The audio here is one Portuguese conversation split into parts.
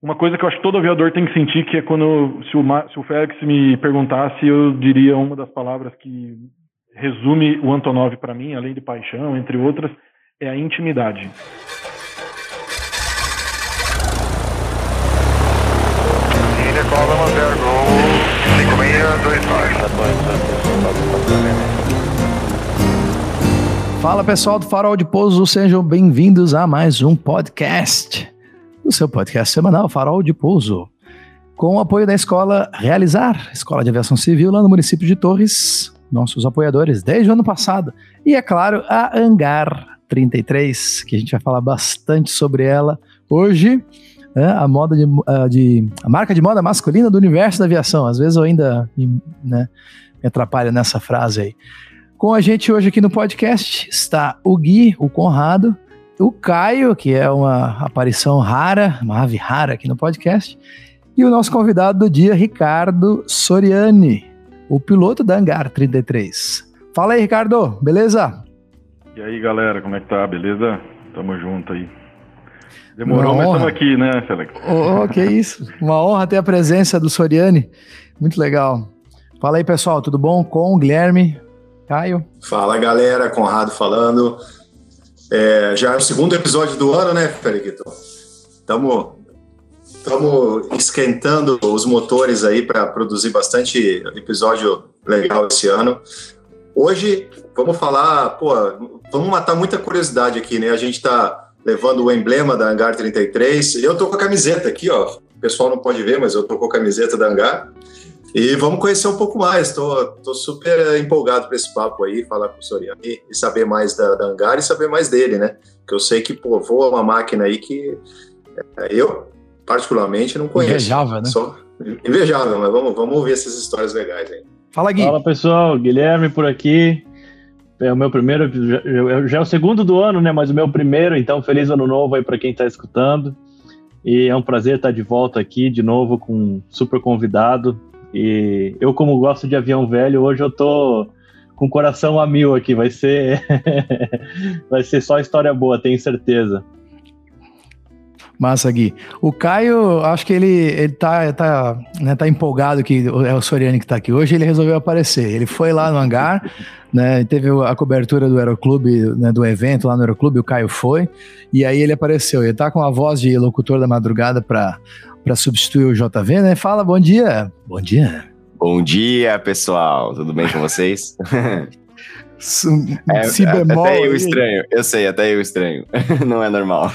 uma coisa que eu acho que todo aviador tem que sentir, que é quando, se o, se o Félix me perguntasse, eu diria uma das palavras que resume o Antonov para mim, além de paixão, entre outras, é a intimidade. Fala pessoal do Farol de Pouso, sejam bem-vindos a mais um podcast, o seu podcast semanal Farol de Pouso, com o apoio da escola Realizar, Escola de Aviação Civil lá no município de Torres, nossos apoiadores desde o ano passado, e é claro, a Angar 33, que a gente vai falar bastante sobre ela hoje, é, a moda de, de, a marca de moda masculina do universo da aviação. Às vezes eu ainda né, me atrapalho nessa frase aí. Com a gente hoje aqui no podcast está o Gui, o Conrado, o Caio, que é uma aparição rara, uma ave rara aqui no podcast, e o nosso convidado do dia, Ricardo Soriani, o piloto da Hangar 33. Fala aí, Ricardo, beleza? E aí, galera, como é que tá? Beleza? Tamo junto aí. Demorou, mas estamos aqui, né, Félix? Oh, oh, que isso. Uma honra ter a presença do Soriani. Muito legal. Fala aí, pessoal, tudo bom? Com o Guilherme, Caio. Fala, galera. Conrado falando. É, já é o segundo episódio do ano, né, Félix? Estamos estamos esquentando os motores aí para produzir bastante episódio legal esse ano. Hoje vamos falar, pô, vamos matar muita curiosidade aqui, né? A gente está levando o emblema da Hangar 33. Eu tô com a camiseta aqui, ó. O pessoal não pode ver, mas eu tô com a camiseta da Hangar. E vamos conhecer um pouco mais. Tô, tô super empolgado para esse papo aí, falar com o Soriano e, e saber mais da, da Hangar e saber mais dele, né? Que eu sei que, pô, voa uma máquina aí que é, eu, particularmente, não conheço. Invejável, né? Só, invejável, mas vamos, vamos ouvir essas histórias legais aí. Fala, Gui. Fala, pessoal. Guilherme por aqui. É o meu primeiro, já, já é o segundo do ano, né? Mas o meu primeiro, então feliz ano novo aí para quem está escutando. E é um prazer estar de volta aqui de novo com um super convidado. E eu, como gosto de avião velho, hoje eu tô com o coração a mil aqui. Vai ser, vai ser só história boa, tenho certeza. Massa, Gui. O Caio, acho que ele, ele tá, tá, né, tá empolgado que é o Soriani que tá aqui hoje, ele resolveu aparecer. Ele foi lá no hangar, né, teve a cobertura do Aeroclube, né, do evento lá no Aeroclube, o Caio foi, e aí ele apareceu. Ele tá com a voz de locutor da madrugada para substituir o JV, né? Fala, bom dia. Bom dia. Bom dia, pessoal. Tudo bem com vocês? é, si bemol. Até eu estranho, eu sei, até eu estranho. Não é normal.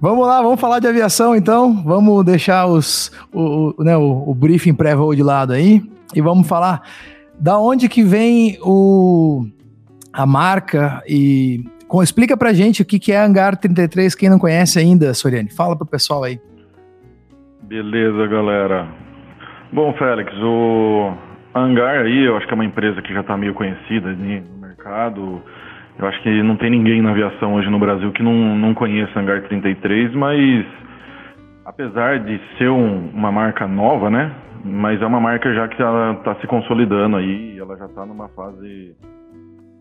vamos lá, vamos falar de aviação então. Vamos deixar os, o, o, né, o, o briefing pré-voo de lado aí e vamos falar da onde que vem o, a marca e com, explica pra gente o que, que é Hangar 33, quem não conhece ainda, Soriane. Fala pro pessoal aí. Beleza, galera. Bom, Félix, o Hangar aí, eu acho que é uma empresa que já está meio conhecida no mercado. Eu acho que não tem ninguém na aviação hoje no Brasil que não, não conheça Hangar 33, mas apesar de ser um, uma marca nova, né? Mas é uma marca já que ela está se consolidando aí, ela já está numa fase,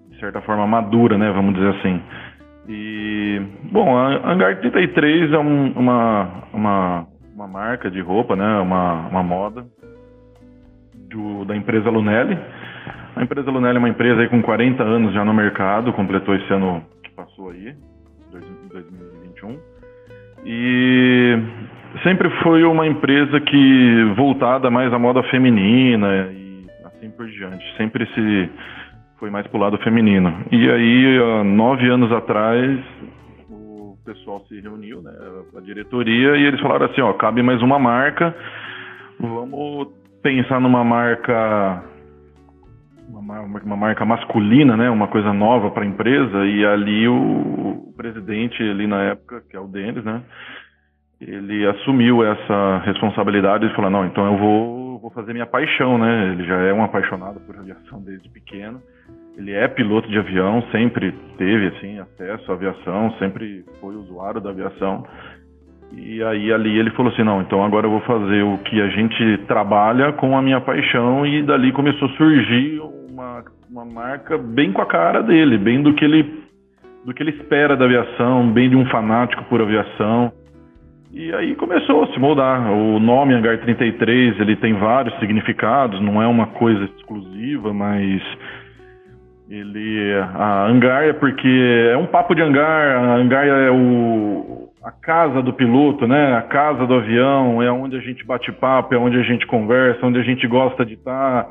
de certa forma, madura, né? Vamos dizer assim. E, bom, a Hangar 33 é um, uma, uma, uma marca de roupa, né? Uma, uma moda do, da empresa Lunelli. A empresa Lunelli é uma empresa aí com 40 anos já no mercado, completou esse ano que passou aí, 2021. E sempre foi uma empresa que voltada mais à moda feminina e assim por diante. Sempre se foi mais pro lado feminino. E aí, nove anos atrás, o pessoal se reuniu, né, a diretoria, e eles falaram assim, ó, cabe mais uma marca, vamos pensar numa marca uma, uma, marca masculina, né, uma coisa nova para a empresa, e ali o, o, presidente, ali na época, que é o Denis, né, ele assumiu essa responsabilidade e falou, não, então eu vou, vou fazer minha paixão, né, ele já é um apaixonado por aviação desde pequeno, ele é piloto de avião, sempre teve, assim, acesso à aviação, sempre foi usuário da aviação, e aí ali ele falou assim, não, então agora eu vou fazer o que a gente trabalha com a minha paixão e dali começou a surgir uma, uma marca bem com a cara dele, bem do que ele do que ele espera da aviação, bem de um fanático por aviação. E aí começou a se moldar. O nome Hangar 33, ele tem vários significados, não é uma coisa exclusiva, mas ele a hangar é porque é um papo de hangar, a hangar é o a casa do piloto, né? A casa do avião, é onde a gente bate papo, é onde a gente conversa, onde a gente gosta de estar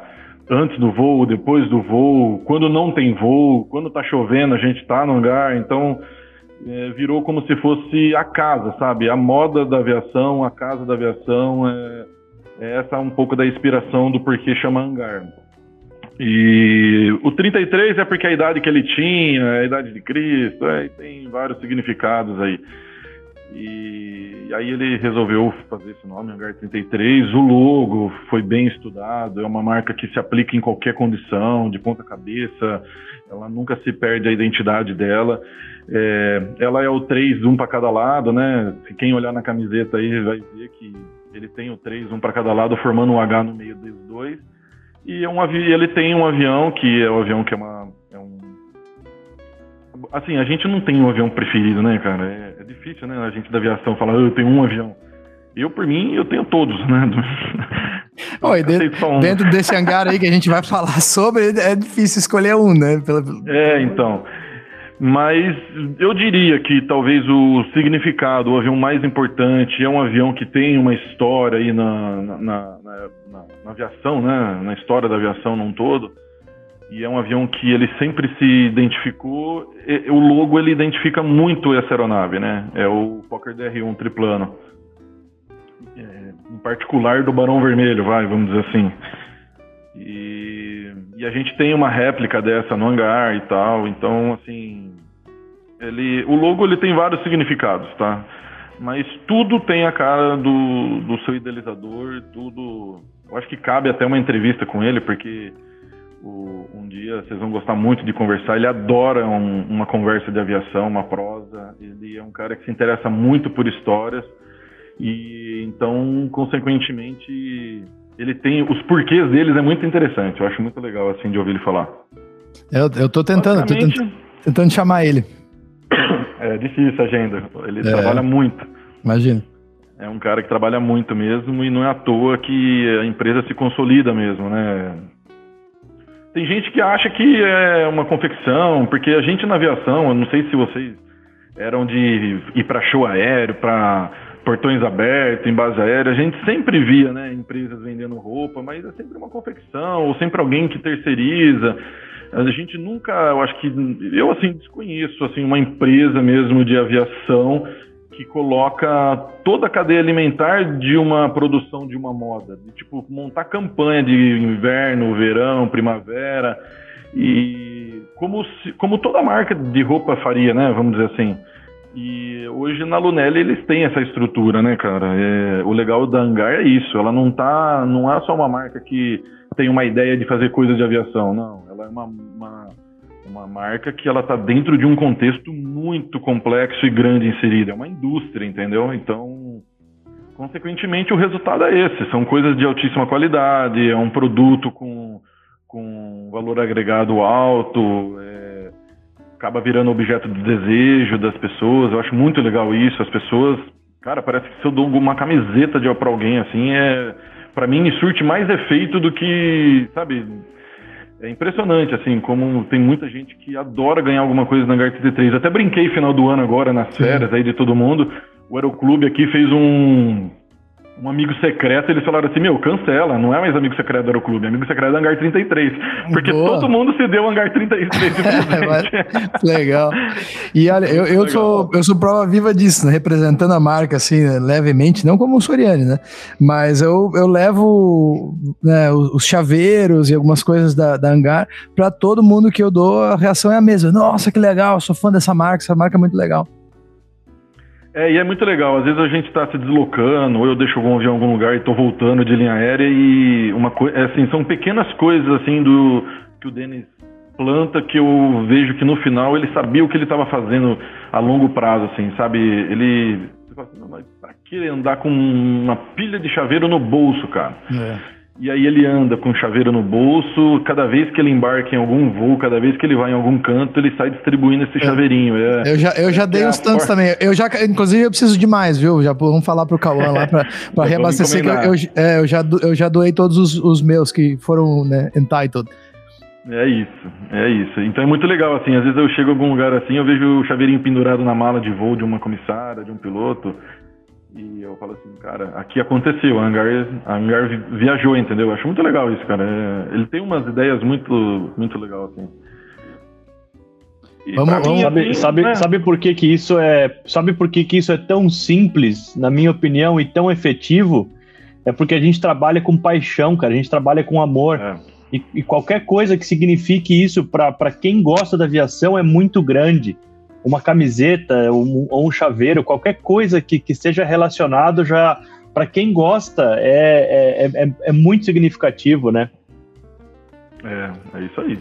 antes do voo, depois do voo, quando não tem voo, quando tá chovendo, a gente tá no hangar, então é, virou como se fosse a casa, sabe? A moda da aviação, a casa da aviação, é, é essa um pouco da inspiração do porquê chama hangar. E o 33 é porque a idade que ele tinha, a idade de Cristo, é, tem vários significados aí. E, aí ele resolveu fazer esse nome, Hangar 33. O logo foi bem estudado, é uma marca que se aplica em qualquer condição, de ponta cabeça, ela nunca se perde a identidade dela. É, ela é o 3, um para cada lado, né? Quem olhar na camiseta aí vai ver que ele tem o 3, um para cada lado, formando um H no meio dos dois. E é um ele tem um avião que é o um avião que é uma. É um... Assim, a gente não tem um avião preferido, né, cara? É, é difícil, né? A gente da aviação falar, eu tenho um avião. Eu, por mim, eu tenho todos, né? Oi, dentro, um. dentro, desse hangar aí que a gente vai falar sobre, é difícil escolher um, né? Pela... É, então. Mas eu diria que talvez o significado, o avião mais importante, é um avião que tem uma história aí na, na, na, na, na aviação, né? Na história da aviação num todo. E é um avião que ele sempre se identificou. o logo ele identifica muito essa aeronave, né? É o Fokker DR-1 triplano. É, em particular do Barão Vermelho, vai, vamos dizer assim. E, e, a gente tem uma réplica dessa no hangar e tal, então assim, ele, o logo ele tem vários significados, tá? Mas tudo tem a cara do, do seu idealizador, tudo. Eu acho que cabe até uma entrevista com ele, porque o, um dia vocês vão gostar muito de conversar. Ele adora um, uma conversa de aviação, uma prosa. Ele é um cara que se interessa muito por histórias e então, consequentemente, ele tem os porquês deles é muito interessante. Eu acho muito legal assim de ouvir ele falar. Eu, eu tô tentando, tô tentando, tentando chamar ele. É difícil a agenda. Ele é, trabalha muito. Imagina. É um cara que trabalha muito mesmo e não é à toa que a empresa se consolida mesmo, né? Tem gente que acha que é uma confecção, porque a gente na aviação, eu não sei se vocês eram de ir para show aéreo, para portões abertos, em base aérea, a gente sempre via, né, empresas vendendo roupa, mas é sempre uma confecção, ou sempre alguém que terceiriza. A gente nunca, eu acho que, eu assim, desconheço, assim, uma empresa mesmo de aviação que coloca toda a cadeia alimentar de uma produção de uma moda, de, tipo, montar campanha de inverno, verão, primavera, e como, se, como toda marca de roupa faria, né, vamos dizer assim. E hoje na Lunelli eles têm essa estrutura, né, cara? É, o legal da Hangar é isso. Ela não tá, não é só uma marca que tem uma ideia de fazer coisas de aviação, não. Ela é uma, uma, uma marca que ela tá dentro de um contexto muito complexo e grande inserido. É uma indústria, entendeu? Então, consequentemente, o resultado é esse. São coisas de altíssima qualidade, é um produto com, com valor agregado alto. É, acaba virando objeto de desejo das pessoas. Eu acho muito legal isso. As pessoas, cara, parece que se eu dou uma camiseta de para alguém assim, é para mim surte mais efeito do que, sabe? É impressionante, assim, como tem muita gente que adora ganhar alguma coisa na Hangar 33. Até brinquei final do ano agora, nas férias aí de todo mundo. O Aeroclube aqui fez um, um amigo secreto, eles falaram assim, meu, cancela, não é mais amigo secreto do Aeroclube, é amigo secreto do Hangar 33. Porque Boa. todo mundo se deu Hangar 33 Legal. E olha, eu, eu, sou, eu sou prova viva disso, né? representando a marca, assim, né? levemente, não como o Soriani, né? Mas eu, eu levo né, os chaveiros e algumas coisas da, da Hangar para todo mundo que eu dou, a reação é a mesma. Nossa, que legal, sou fã dessa marca, essa marca é muito legal. É, e é muito legal. Às vezes a gente está se deslocando, ou eu deixo algum avião em algum lugar e estou voltando de linha aérea e uma coisa, é assim, são pequenas coisas assim do que o Denis planta que eu vejo que no final ele sabia o que ele estava fazendo a longo prazo, assim, sabe? Ele, você fala assim, mas pra que andar com uma pilha de chaveiro no bolso, cara? É. E aí ele anda com chaveiro no bolso, cada vez que ele embarca em algum voo, cada vez que ele vai em algum canto, ele sai distribuindo esse é. chaveirinho. É, eu já, eu já dei é uns tantos também. Eu já, inclusive, eu preciso de mais, viu? Já vamos falar pro Cauã lá para reabastecer. Que eu, eu, é, eu, já, eu já doei todos os, os meus que foram né, entitled. É isso, é isso. Então é muito legal, assim, às vezes eu chego em algum lugar assim, eu vejo o chaveirinho pendurado na mala de voo de uma comissária, de um piloto, e eu falo assim, cara, aqui aconteceu, a Hangar, a Hangar viajou, entendeu? Eu acho muito legal isso, cara. É, ele tem umas ideias muito, muito legal, assim. vamos, vamos, sabe, assim, sabe, né? sabe por que, que isso é. Sabe por que, que isso é tão simples, na minha opinião, e tão efetivo? É porque a gente trabalha com paixão, cara. A gente trabalha com amor. É. E, e, qualquer coisa que signifique isso para quem gosta da aviação é muito grande. Uma camiseta, um, ou um chaveiro, qualquer coisa que, que seja relacionado já, para quem gosta, é, é, é, é, muito significativo, né? É, é isso aí.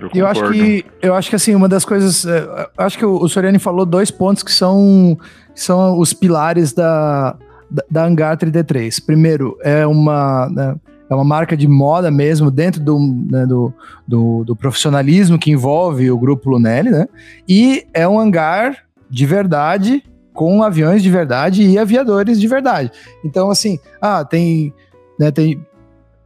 Eu, eu acho que eu acho que assim uma das coisas é, acho que o, o Soriani falou dois pontos que são que são os pilares da da, da Hangar 33. Primeiro é uma né, é uma marca de moda mesmo, dentro do, né, do, do, do, profissionalismo que envolve o grupo Lunelli, né? E é um hangar de verdade, com aviões de verdade e aviadores de verdade. Então, assim, ah, tem. Né, tem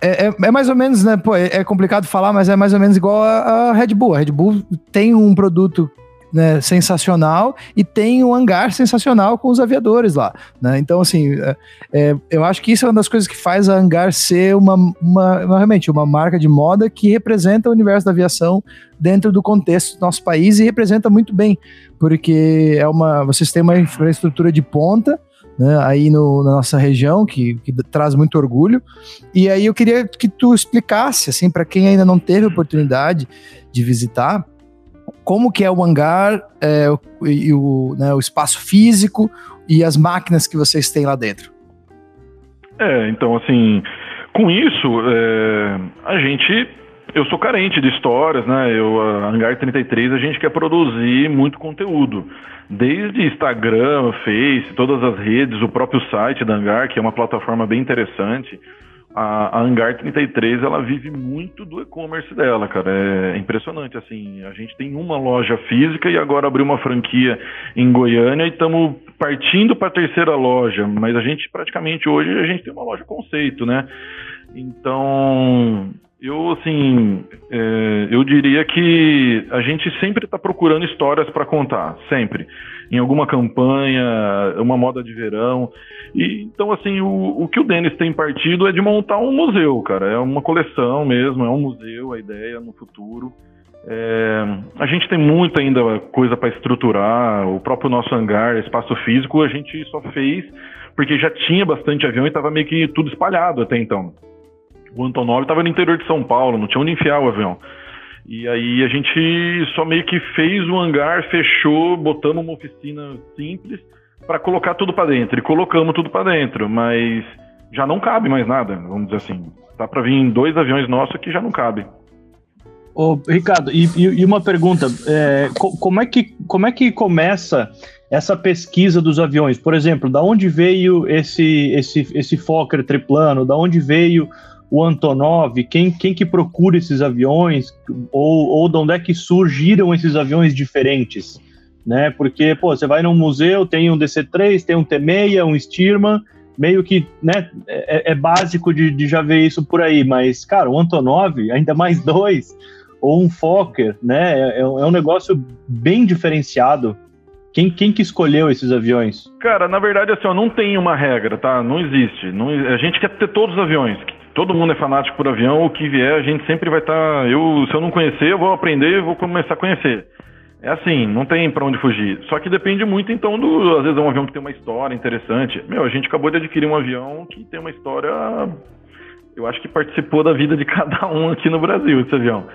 é, é, é, mais ou menos, né? Pô, é, é, complicado falar, mas é mais ou menos igual a, a Red Bull. A Red Bull tem um produto né, sensacional e tem um hangar sensacional com os aviadores lá. Né? Então, assim, é, é, eu acho que isso é uma das coisas que faz a hangar ser uma, uma, uma, realmente uma marca de moda que representa o universo da aviação dentro do contexto do nosso país e representa muito bem, porque é uma, vocês têm uma infraestrutura de ponta. Né, aí no, na nossa região, que, que, traz muito orgulho. E aí eu queria que tu explicasse, assim, para quem ainda não teve oportunidade de visitar, como que é o hangar é, e o, né, o espaço físico e as máquinas que vocês têm lá dentro. É, então assim, com isso, é, a gente, eu sou carente de histórias, né? Eu, a Hangar 33, a gente quer produzir muito conteúdo. Desde Instagram, Face, todas as redes, o próprio site da Hangar, que é uma plataforma bem interessante a, a Hangar 33 ela vive muito do e-commerce dela, cara. É impressionante, assim. A gente tem uma loja física e agora abriu uma franquia em Goiânia e estamos partindo para a terceira loja. Mas a gente praticamente hoje a gente tem uma loja conceito, né? Então eu, assim, é, eu diria que a gente sempre está procurando histórias para contar, sempre. Em alguma campanha, uma moda de verão. E, então, assim, o, o que o Denis tem partido é de montar um museu, cara. É uma coleção mesmo, é um museu, a ideia no futuro. É, a gente tem muita ainda coisa para estruturar, o próprio nosso hangar, espaço físico, a gente só fez porque já tinha bastante avião e estava meio que tudo espalhado até então. O Antonov estava no interior de São Paulo, não tinha onde enfiar o avião. E aí a gente só meio que fez o hangar, fechou, botamos uma oficina simples para colocar tudo para dentro. E colocamos tudo para dentro, mas já não cabe mais nada, vamos dizer assim. Tá para vir dois aviões nossos que já não cabe. Ô, Ricardo, e, e uma pergunta: é, como, é que, como é que começa essa pesquisa dos aviões? Por exemplo, da onde veio esse, esse, esse Fokker triplano? Da onde veio o Antonov, quem, quem que procura esses aviões, ou, ou de onde é que surgiram esses aviões diferentes, né? Porque, pô, você vai num museu, tem um DC-3, tem um T-6, um Stearman, meio que, né, é, é básico de, de, já ver isso por aí, mas, cara, o Antonov, ainda mais dois, ou um Fokker, né, é, é um negócio bem diferenciado. Quem, quem que escolheu esses aviões? Cara, na verdade, assim, ó, não tem uma regra, tá? Não existe. Não, a gente quer ter todos os aviões todo mundo é fanático por avião, o que vier, a gente sempre vai estar. Tá, eu, se eu não conhecer, eu vou aprender e vou começar a conhecer. É assim, não tem para onde fugir. Só que depende muito, então, do. Às vezes é um avião que tem uma história interessante. Meu, a gente acabou de adquirir um avião que tem uma história. Eu acho que participou da vida de cada um aqui no Brasil, esse avião.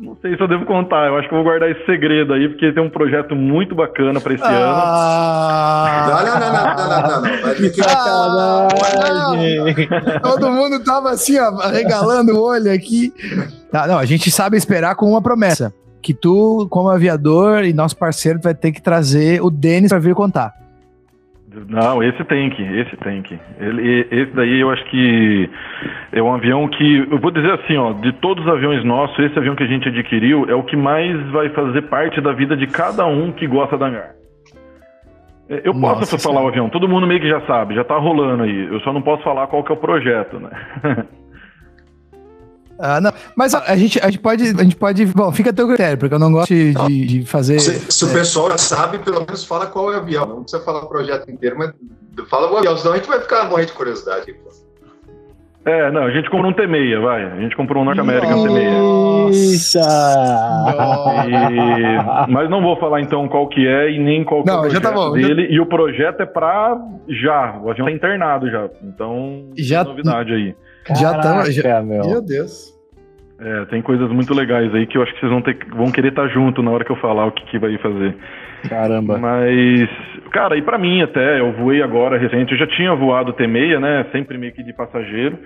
Não sei se eu devo contar, eu acho que eu vou guardar esse segredo aí, porque tem um projeto muito bacana para esse ah, ano. Não, não, não, não, não, não, Vai ter que... ah, não. Todo mundo tava assim, ó, regalando o olho aqui. Não, não, a gente sabe esperar com uma promessa. Que tu, como aviador e nosso parceiro, vai ter que trazer o Denis para vir contar. Não, esse tem que, esse tem que. Ele, esse daí eu acho que é um avião que, eu vou dizer assim, ó, de todos os aviões nossos, esse avião que a gente adquiriu é o que mais vai fazer parte da vida de cada um que gosta da hangar. É, eu posso Nossa, falar o avião, todo mundo meio que já sabe, já tá rolando aí. Eu só não posso falar qual que é o projeto, né? Ah, não. Mas a, gente, a gente pode. A gente pode. Bom, fica a teu critério, porque eu não gosto de, de, de fazer. Se, se é. o pessoal já sabe, pelo menos fala qual é o avião. Não precisa falar o projeto inteiro, mas fala o avião, senão a gente vai ficar morrendo de curiosidade. É, não, a gente comprou um T6, vai. A gente comprou um Norte American T6. E... Mas não vou falar então qual que é e nem qual que não, é o projeto já tá bom, dele. Já... E o projeto é pra já. O avião tá internado já. Então, já... novidade aí. Já tá, já, meu. meu Deus. É, tem coisas muito legais aí que eu acho que vocês vão ter vão querer estar tá junto na hora que eu falar o que, que vai fazer. Caramba. Mas, cara, e para mim até, eu voei agora recente, eu já tinha voado T6, né, sempre meio que de passageiro,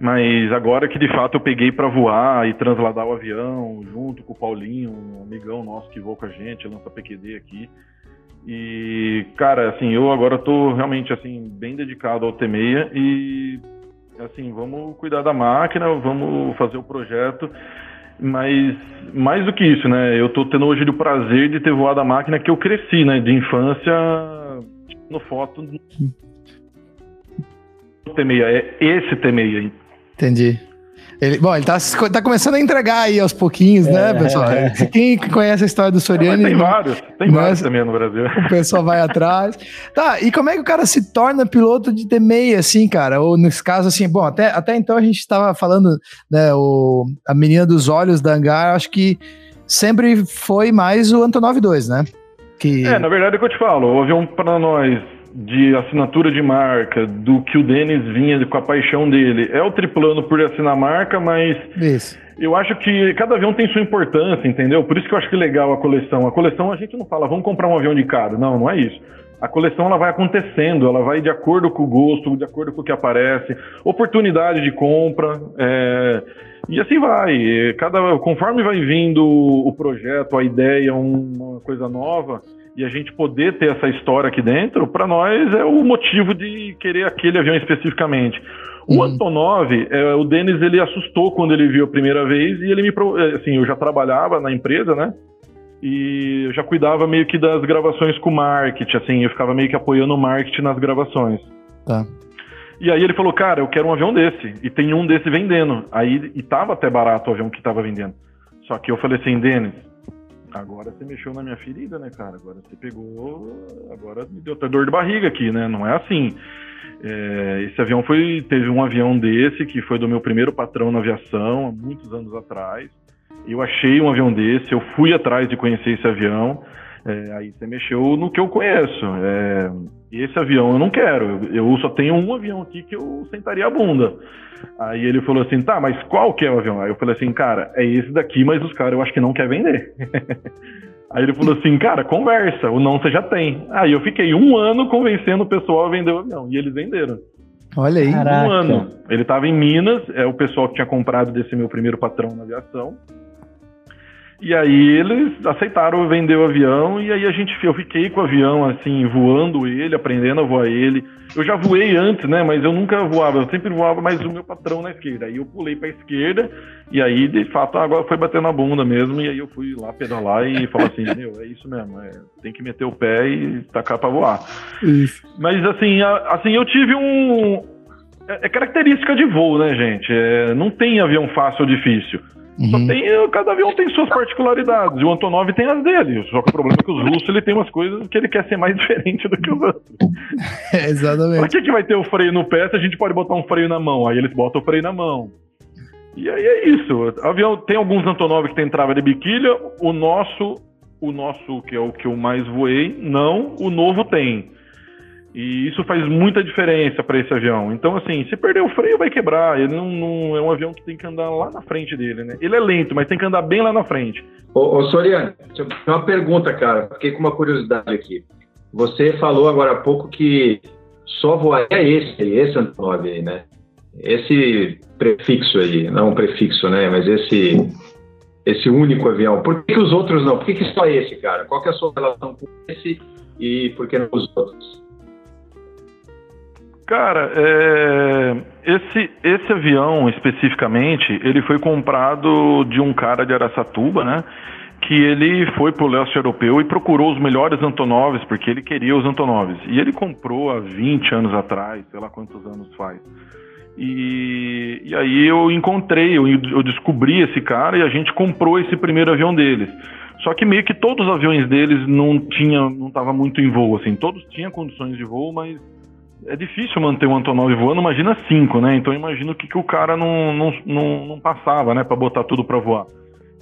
mas agora que de fato eu peguei para voar e transladar o avião junto com o Paulinho, um amigão nosso que voa com a gente, lança PQD aqui. E, cara, assim, eu agora tô realmente assim bem dedicado ao T6 e assim, vamos cuidar da máquina, vamos fazer o projeto. Mas mais do que isso, né? Eu tô tendo hoje o prazer de ter voado a máquina que eu cresci, né? De infância, no foto. T6, é esse T6 Entendi. Ele, bom, ele tá, tá começando a entregar aí aos pouquinhos, né, é, né, pessoal? É. Quem conhece a história do Soriano. tem vários, tem vários também no Brasil. O pessoal vai atrás. Tá, e como é que o cara se torna piloto de T6, assim, cara? Ou nesse caso, assim, bom, até, até então a gente estava falando, né, o, a menina dos olhos da Hangar, acho que sempre foi mais o Antonov 2, né? Que... É, na verdade é o que eu te falo, o avião para nós de assinatura de marca, do que o Denis vinha com a paixão dele. É o triplano por assinar marca, mas isso. eu acho que cada avião tem sua importância, entendeu? Por isso que eu acho que é legal a coleção. A coleção a gente não fala, vamos comprar um avião de cada. Não, não é isso. A coleção ela vai acontecendo, ela vai de acordo com o gosto, de acordo com o que aparece, oportunidade de compra, é, e assim vai. Cada, conforme vai vindo o projeto, a ideia, uma coisa nova, e a gente poder ter essa história aqui dentro, para nós é o motivo de querer aquele avião especificamente. O hum. Antonov, é, o Denis, ele assustou quando ele viu a primeira vez e ele me, é, assim, eu já trabalhava na empresa, né? E eu já cuidava meio que das gravações com marketing, assim, eu ficava meio que apoiando o marketing nas gravações. Tá. E aí ele falou, cara, eu quero um avião desse. E tem um desse vendendo. Aí, e tava até barato o avião que tava vendendo. Só que eu falei assim, Denis, Agora você mexeu na minha ferida, né, cara? Agora você pegou. Agora me deu até dor de barriga aqui, né? Não é assim. É, esse avião foi. Teve um avião desse que foi do meu primeiro patrão na aviação, há muitos anos atrás. Eu achei um avião desse, eu fui atrás de conhecer esse avião. É, aí você mexeu no que eu conheço. É, esse avião eu não quero. Eu, eu, só tenho um avião aqui que eu sentaria a bunda. Aí ele falou assim, tá, mas qual que é o avião? Aí eu falei assim, cara, é esse daqui, mas os caras eu acho que não quer vender. Aí ele falou assim, cara, conversa, o não você já tem. Aí eu fiquei um ano convencendo o pessoal a vender o avião. E eles venderam. Olha aí. Caraca. Um ano. Ele estava em Minas, é o pessoal que tinha comprado desse meu primeiro patrão na aviação. E aí eles aceitaram vender o avião e aí a gente eu fiquei com o avião assim voando ele, aprendendo a voar ele. Eu já voei antes, né? Mas eu nunca voava, eu sempre voava mais o meu patrão na esquerda. Aí eu pulei para a esquerda e aí de fato agora foi bater na bunda mesmo e aí eu fui lá pedalar e falar assim, meu, é isso mesmo, é, tem que meter o pé e tacar para voar. Isso. Mas assim, a, assim eu tive um é, é característica de voo, né, gente? É, não tem avião fácil ou difícil. Uhum. Só tem, cada avião tem suas particularidades. E o Antonov tem as dele. Só que o problema é que os russos ele tem umas coisas que ele quer ser mais diferente do que os outros. É, exatamente. Por que, que vai ter o freio no pé se a gente pode botar um freio na mão? Aí eles botam o freio na mão. E aí é isso. Avião tem alguns Antonov que tem trava de biquília. O nosso, o nosso que é o que eu mais voei, não. O novo tem. E isso faz muita diferença para esse avião. Então, assim, se perder o freio, vai quebrar. Ele não, não, é um avião que tem que andar lá na frente dele, né? Ele é lento, mas tem que andar bem lá na frente. Ô, ô Soriano, uma pergunta, cara. Fiquei com uma curiosidade aqui. Você falou agora há pouco que só voaria esse, esse Antonov aí, né? Esse prefixo aí, não prefixo, né? Mas esse esse único avião. Por que, que os outros não? Por que, que só esse, cara? Qual é a sua relação com esse e por que não os outros? Cara, é, esse, esse avião especificamente, ele foi comprado de um cara de Araçatuba, né? Que ele foi pro leste europeu e procurou os melhores Antonovs, porque ele queria os Antonovs. E ele comprou há 20 anos atrás, sei lá quantos anos faz. E, e aí eu encontrei, eu, eu descobri esse cara e a gente comprou esse primeiro avião deles. Só que meio que todos os aviões deles não tinha, não tava muito em voo, assim. Todos tinham condições de voo, mas é difícil manter um Antonov voando, imagina cinco, né? Então imagino que, que o cara não, não, não, não passava, né, para botar tudo para voar.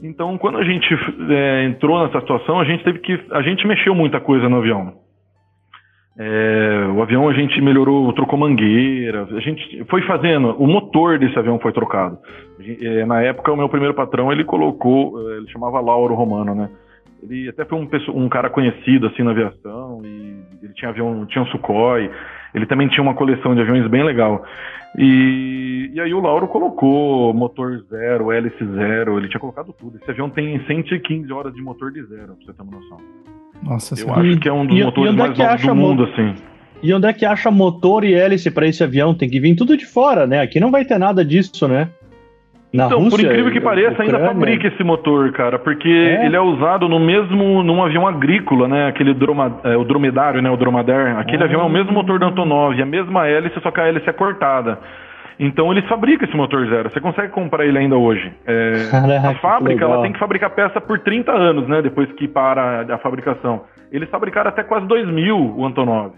Então, quando a gente é, entrou nessa situação, a gente teve que. A gente mexeu muita coisa no avião. É, o avião a gente melhorou, trocou mangueira, a gente foi fazendo. O motor desse avião foi trocado. É, na época, o meu primeiro patrão ele colocou, é, ele chamava Lauro Romano, né? Ele até foi um, um cara conhecido assim na aviação e ele tinha avião, tinha um Sukhoi. Ele também tinha uma coleção de aviões bem legal. E, e aí o Lauro colocou motor zero, hélice zero, ele tinha colocado tudo. Esse avião tem 115 horas de motor de zero, pra você ter uma noção. Nossa Eu senhora. acho que é um dos e- motores e onde é mais novos acha do mundo, assim. E onde é que acha motor e hélice para esse avião? Tem que vir tudo de fora, né? Aqui não vai ter nada disso, né? Na Então, por Rússia, incrível que pareça, ainda Ucrânia. fabrica esse motor, cara, porque É? ele é usado no mesmo, num avião agrícola, né? Aquele droma, é, o dromedário, né? O dromader. Aquele Ah. avião é o mesmo motor da Antonov, a mesma hélice, só que a hélice é cortada. Então eles fabricam esse motor zero. Você consegue comprar ele ainda hoje. É, Caraca, a fábrica ela tem que fabricar peça por 30 anos, né? Depois que para a fabricação. Eles fabricaram até quase 2000 o Antonov.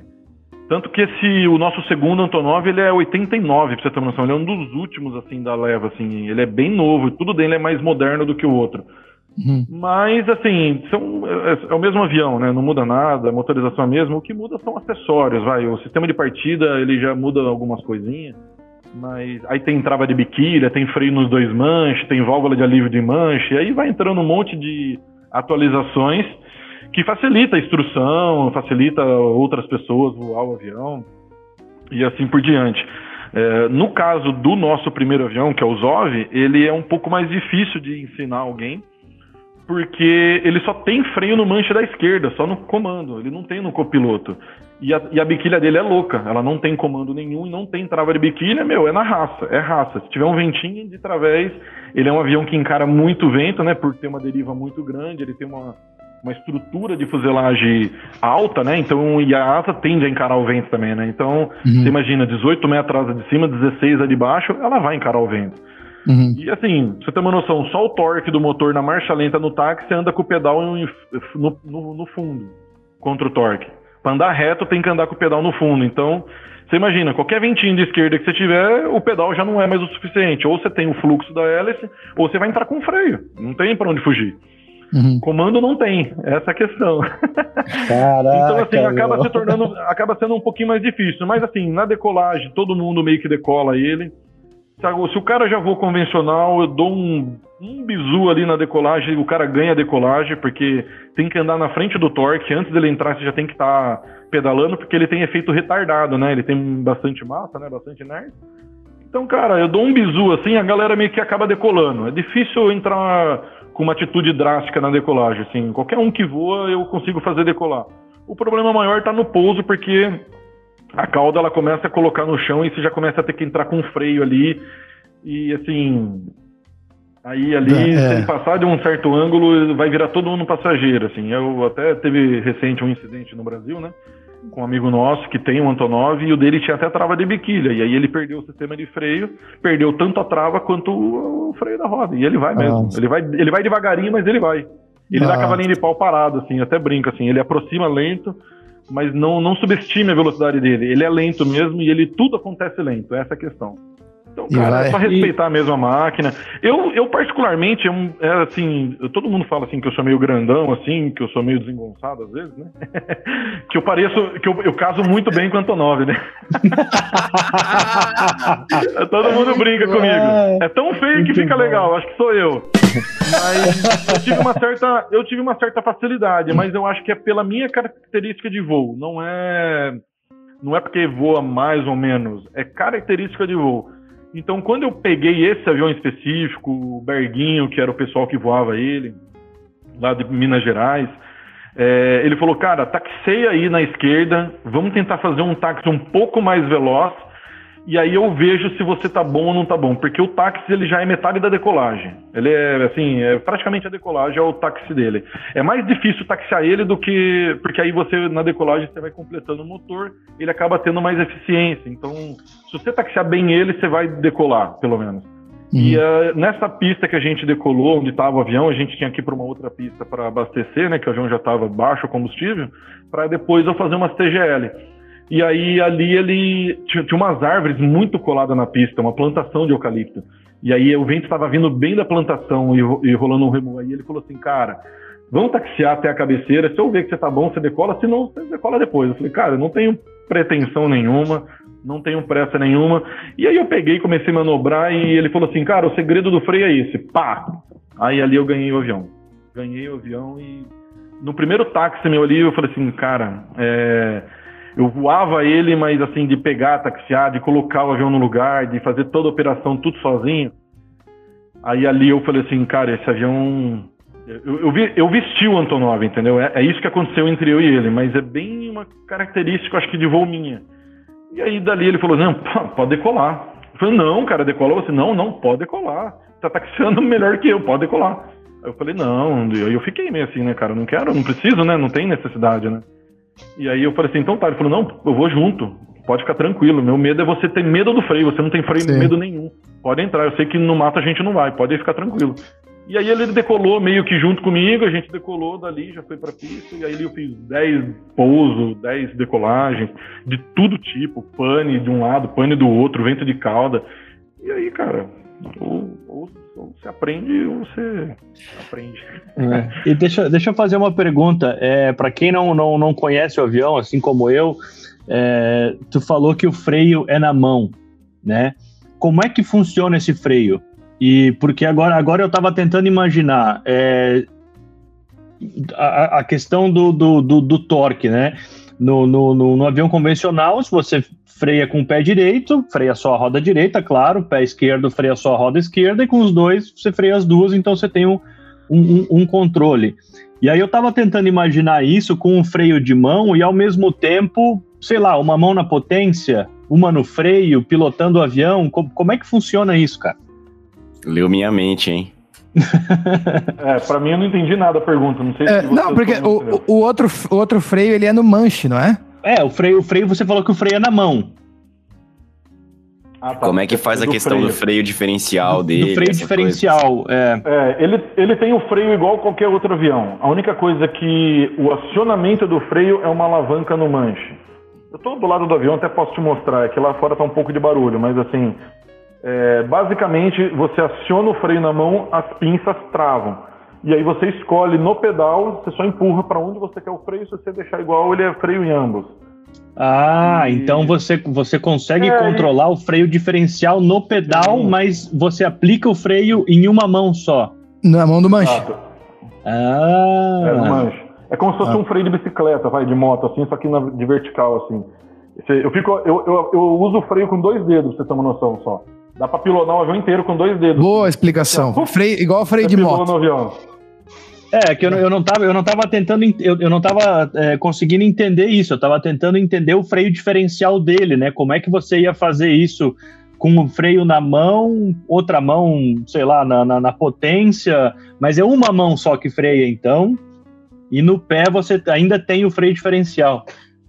Tanto que esse, o nosso segundo Antonov, ele é 89, pra você ter uma noção. Ele é um dos últimos, assim, da leva, assim. Ele é bem novo, tudo dele é mais moderno do que o outro. Uhum. Mas, assim, são, é, é o mesmo avião, né? Não muda nada, a motorização é a mesma. O que muda são acessórios, vai. O sistema de partida, ele já muda algumas coisinhas. Mas aí tem trava de biquília, tem freio nos dois manches, tem válvula de alívio de manche. E aí vai entrando um monte de atualizações que facilita a instrução, facilita outras pessoas voar o avião e assim por diante. É, no caso do nosso primeiro avião, que é o Zov, ele é um pouco mais difícil de ensinar alguém, porque ele só tem freio no manche da esquerda, só no comando, ele não tem no copiloto. E a, e a biquília dele é louca, ela não tem comando nenhum e não tem trava de biquília, meu, é na raça, é raça. Se tiver um ventinho de través, ele é um avião que encara muito vento, né, por ter uma deriva muito grande, ele tem uma, uma estrutura de fuselagem alta, né, então, e a asa tende a encarar o vento também, né, então, Uhum. você imagina, 18 metros asa de cima, 16 a de baixo, ela vai encarar o vento. Uhum. E assim, você ter uma noção, só o torque do motor na marcha lenta no táxi anda com o pedal no, no- no fundo, contra o torque. Pra andar reto tem que andar com o pedal no fundo. Então, você imagina, qualquer ventinho de esquerda que você tiver, o pedal já não é mais o suficiente. Ou você tem o fluxo da hélice, ou você vai entrar com freio. Não tem pra onde fugir. Uhum. Comando não tem, essa é a questão. Caraca, Então, assim, acaba meu. se tornando, acaba sendo um pouquinho mais difícil. Mas, assim, na decolagem, todo mundo meio que decola ele. Se a- se o cara já voa convencional, eu dou um, um bizu ali na decolagem, o cara ganha a decolagem, porque tem que andar na frente do torque. Antes dele entrar, você já tem que estar pedalando, porque ele tem efeito retardado, né? Ele tem bastante massa, né? Bastante inércia. Então, cara, eu dou um bizu assim, a galera meio que acaba decolando. É difícil entrar com uma atitude drástica na decolagem, assim. Qualquer um que voa, eu consigo fazer decolar. O problema maior tá no pouso, porque a cauda ela começa a colocar no chão e você já começa a ter que entrar com freio ali. E assim. Aí ali, É. se ele passar de um certo ângulo, vai virar todo mundo passageiro, assim. Eu até teve recente um incidente no Brasil, né? Com um amigo nosso que tem um Antonov e o dele tinha até trava de biquília. E aí ele perdeu o sistema de freio, perdeu tanto a trava quanto o, freio da roda. E ele vai mesmo. Nossa. Ele vai, ele vai devagarinho, mas ele vai. Ele dá cavalinho de pau parado, assim, até brinca, assim. Ele aproxima lento, mas não, não subestime a velocidade dele. Ele é lento mesmo e ele tudo acontece lento, essa é a questão. Então, E cara, vai- é só respeitar a mesma máquina. Eu, eu particularmente, é, é assim, eu- todo mundo fala assim que eu sou meio grandão, assim, que eu sou meio desengonçado às vezes, né? que eu pareço, que eu, eu caso muito bem com o Antonov, né? todo mundo brinca comigo. É tão feio que fica legal, acho que sou eu. Mas eu tive uma certa, eu tive uma certa facilidade, mas eu acho que é pela minha característica de voo, não é não é porque voa mais ou menos, é característica de voo. Então, quando eu peguei esse avião específico, o Berguinho, que era o pessoal que voava ele, lá de Minas Gerais, É, ele falou, cara, taxei aí na esquerda, vamos tentar fazer um táxi um pouco mais veloz e aí eu vejo se você tá bom ou não tá bom, porque o táxi ele já é metade da decolagem. Ele é assim, é praticamente a decolagem é o táxi dele. É mais difícil taxiar ele do que porque aí você na decolagem você vai completando o motor, ele acaba tendo mais eficiência. Então, se você taxiar bem ele, você vai decolar, pelo menos. Uhum. E uh, nessa pista que a gente decolou, onde estava o avião, a gente tinha que ir para uma outra pista para abastecer, né, que o avião já estava baixo o combustível, para depois eu fazer umas TGL. E aí ali ele tinha, tinha umas árvores muito coladas na pista, uma plantação de eucalipto. E aí o vento estava vindo bem da plantação e, e rolando um remo. Aí ele falou assim, cara, vamos taxiar até a cabeceira. Se eu ver que você tá bom, você decola. Se não, você decola depois. Eu falei, cara, não tenho pretensão nenhuma, não tenho pressa nenhuma. E aí eu peguei, comecei a manobrar e ele falou assim, cara, o segredo do freio é esse. Pá! Aí ali eu ganhei o avião. Ganhei o avião e no primeiro táxi meu ali eu falei assim, cara, é eu voava ele, mas assim, de pegar, taxiar, de colocar o avião no lugar, de fazer toda a operação tudo sozinho. Aí ali eu falei assim, cara, esse avião. Eu, eu, vi, eu vesti o Antonov, entendeu? É, é, isso que aconteceu entre eu e ele, mas é bem uma característica, acho que, de voo minha. E aí dali ele falou, não, pode decolar. Eu falei, não, cara, decola você. Não, não, pode decolar. Tá taxiando melhor que eu, pode decolar. Eu falei, não, aí eu fiquei meio assim, né, cara, não quero, não preciso, né, não tem necessidade, né. E aí eu falei assim, então tá. Ele falou, não, eu vou junto. Pode ficar tranquilo. Meu medo é você ter medo do freio. Você não tem freio Sim. medo nenhum. Pode entrar. Eu sei que no mato a gente não vai. Pode ficar tranquilo. E aí ele decolou meio que junto comigo, a gente decolou dali, já foi pra pista, e aí eu fiz 10 pousos, 10 decolagens, de todo tipo, pane de um lado, pane do outro, vento de cauda. E aí, cara, ou, ou, você aprende ou você aprende. É. E deixa, deixa eu fazer uma pergunta. É, para quem não, não, não conhece o avião, assim como eu, é, tu falou que o freio é na mão, né? Como é que funciona esse freio? E porque agora, agora eu estava tentando imaginar é, a, a, questão do, do, do, do torque, né? No, no, no, no, avião convencional, se você freia com o pé direito, freia só a roda direita, claro, pé esquerdo freia só a roda esquerda, e com os dois você freia as duas, então você tem um, um, um controle. E aí eu estava tentando imaginar isso com um freio de mão e ao mesmo tempo, sei lá, uma mão na potência, uma no freio, pilotando o avião. Como, como é que funciona isso, cara? Leu minha mente, hein? É, pra mim eu não entendi nada a pergunta. Não sei é, se Não, porque o, o, outro, o outro freio ele é no manche, não é? É, o freio, o freio você falou que o freio é na mão. Ah, tá. Como é que faz a questão freio. do freio diferencial dele? Do freio diferencial, é. é. ele, ele tem o freio igual qualquer outro avião. A única coisa é que o acionamento do freio é uma alavanca no manche. Eu estou do lado do avião, até posso te mostrar, é que lá fora tá um pouco de barulho, mas assim, é, basicamente você aciona o freio na mão, as pinças travam. E aí você escolhe no pedal, você só empurra para onde você quer o freio, se você deixar igual, ele é freio em ambos. Ah, e... então você, você consegue é, controlar e... o freio diferencial no pedal, Sim. mas você aplica o freio em uma mão só. Na mão do manche. Exato. Ah. É, do manche. É como se fosse ah. um freio de bicicleta, vai, de moto, assim, só que na, de vertical, assim. Eu, fico, eu, eu, eu uso o freio com dois dedos, pra você ter uma noção só. Dá pra pilotar o avião inteiro com dois dedos. Boa explicação. freio, igual freio de moto. No avião. É, que eu, eu, não tava, eu não tava tentando, eu, eu não tava é, conseguindo entender isso, eu tava tentando entender o freio diferencial dele, né? Como é que você ia fazer isso com o freio na mão, outra mão, sei lá, na, na, na potência, mas é uma mão só que freia, então, e no pé você ainda tem o freio diferencial.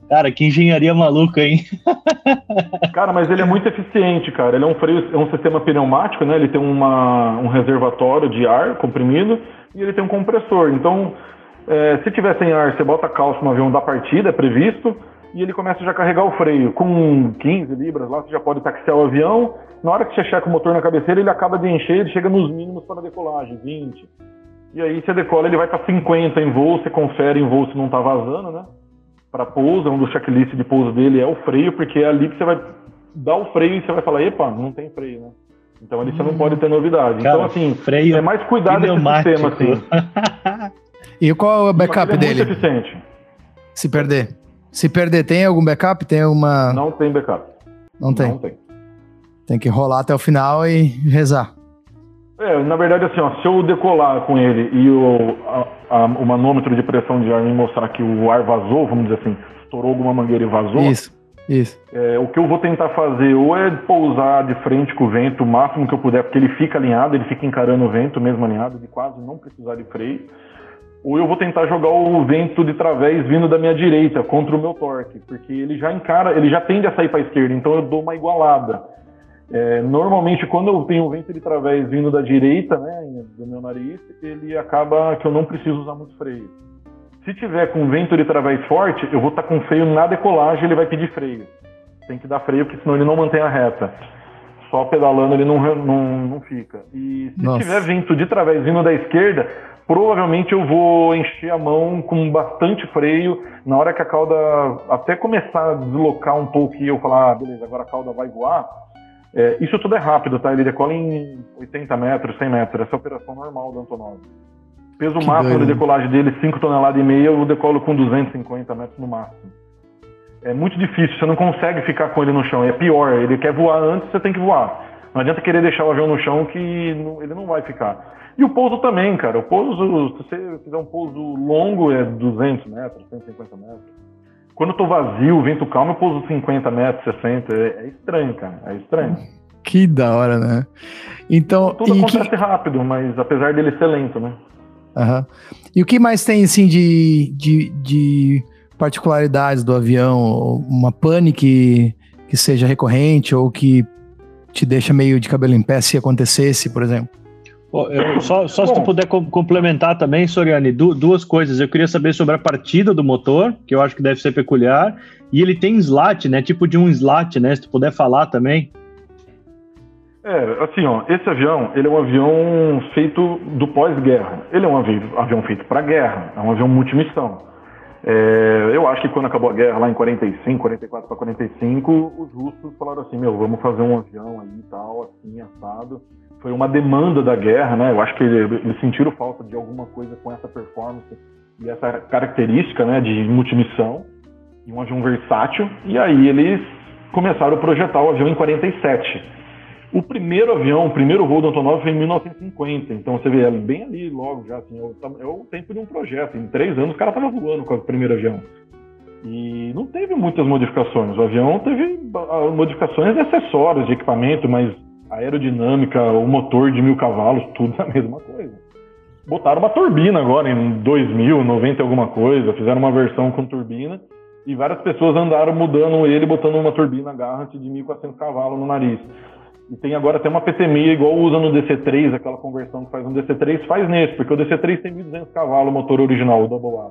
Cara, que engenharia maluca, hein? cara, mas ele é muito eficiente, cara. Ele é um freio, é um sistema pneumático, né? Ele tem uma, um reservatório de ar comprimido e ele tem um compressor. Então, é, se tiver sem ar, você bota cálcio no avião da partida, é previsto, e ele começa já a carregar o freio. Com 15 libras lá, você já pode taxiar o avião. Na hora que você checa o motor na cabeceira, ele acaba de encher, ele chega nos mínimos para a decolagem, 20. E aí você decola, ele vai para 50 em voo, você confere em voo se não está vazando, né? Para pouso, um dos checklists de pouso dele é o freio, porque é ali que você vai dar o freio e você vai falar, epa, não tem freio, né? Então ali você não pode ter novidade. Cara, então, assim, freio é mais cuidado desse sistema, assim. e qual é o backup é dele? Se perder. Se perder, tem algum backup? Tem uma. Não tem backup. Não tem. Não tem. Tem que rolar até o final e rezar. É, na verdade, assim, ó, se eu decolar com ele e o, a, a, o manômetro de pressão de ar me mostrar que o ar vazou, vamos dizer assim, estourou alguma mangueira e vazou. Isso, isso. É, o que eu vou tentar fazer ou é pousar de frente com o vento o máximo que eu puder, porque ele fica alinhado, ele fica encarando o vento mesmo alinhado, de quase não precisar de freio. Ou eu vou tentar jogar o vento de través vindo da minha direita contra o meu torque, porque ele já encara, ele já tende a sair para a esquerda, então eu dou uma igualada. É, normalmente, quando eu tenho o vento de través vindo da direita, né, do meu nariz, ele acaba que eu não preciso usar muito freio. Se tiver com vento de través forte, eu vou estar tá com freio na decolagem, ele vai pedir freio. Tem que dar freio, porque senão ele não mantém a reta. Só pedalando ele não, não, não fica. E se Nossa. tiver vento de través vindo da esquerda, provavelmente eu vou encher a mão com bastante freio. Na hora que a cauda até começar a deslocar um pouco e eu falar, ah, beleza, agora a cauda vai voar, é, isso tudo é rápido, tá? Ele decola em 80 metros, 100 metros. Essa é a operação normal do Antonov. Peso que máximo doido. de decolagem dele, 5 toneladas e meia, eu decolo com 250 metros no máximo. É muito difícil, você não consegue ficar com ele no chão. É pior, ele quer voar antes, você tem que voar. Não adianta querer deixar o avião no chão que ele não vai ficar. E o pouso também, cara. O pouso, se você fizer um pouso longo, é 200 metros, 150 metros. Quando eu tô vazio, vento calmo, eu pouso 50 metros, 60. É, é estranho, cara. É estranho. Que da hora, né? Então. Tudo acontece que... rápido, mas apesar dele ser lento, né? Uhum. E o que mais tem, assim, de, de, de particularidades do avião? Uma pane que, que seja recorrente ou que te deixa meio de cabelo em pé se acontecesse, por exemplo? Só, só se tu puder complementar também, Soriani, du duas coisas. Eu queria saber sobre a partida do motor, que eu acho que deve ser peculiar. E ele tem slat, né? Tipo de um slat, né? Se tu puder falar também. É, assim, ó, esse avião, ele é um avião feito do pós-guerra. Ele é um avião, avião feito para guerra, é um avião multimissão. É, eu acho que quando acabou a guerra, lá em 45, 44 para 45, os russos falaram assim, meu, vamos fazer um avião aí e tal, assim, assado foi uma demanda da guerra, né? Eu acho que eles sentiram falta de alguma coisa com essa performance e essa característica, né, de multimissão e um avião versátil. E aí eles começaram a projetar o avião em 47. O primeiro avião, o primeiro voo do Antonov foi em 1950. Então você vê, é bem ali logo já, assim, é o, é tempo de um projeto. Em três anos o cara estava voando com o primeiro avião. E não teve muitas modificações. O avião teve ah, modificações de acessórios, de equipamento, mas aerodinâmica, o motor de mil cavalos, tudo a mesma coisa. Botaram uma turbina agora em 2000, 90 alguma coisa, fizeram uma versão com turbina e várias pessoas andaram mudando ele, botando uma turbina Garrett de 1.400 cavalos no nariz. E tem agora até uma PT6 igual usa no DC3, aquela conversão que faz no DC3, faz nesse, porque o DC3 tem 1.200 cavalos, o motor original, o Double A.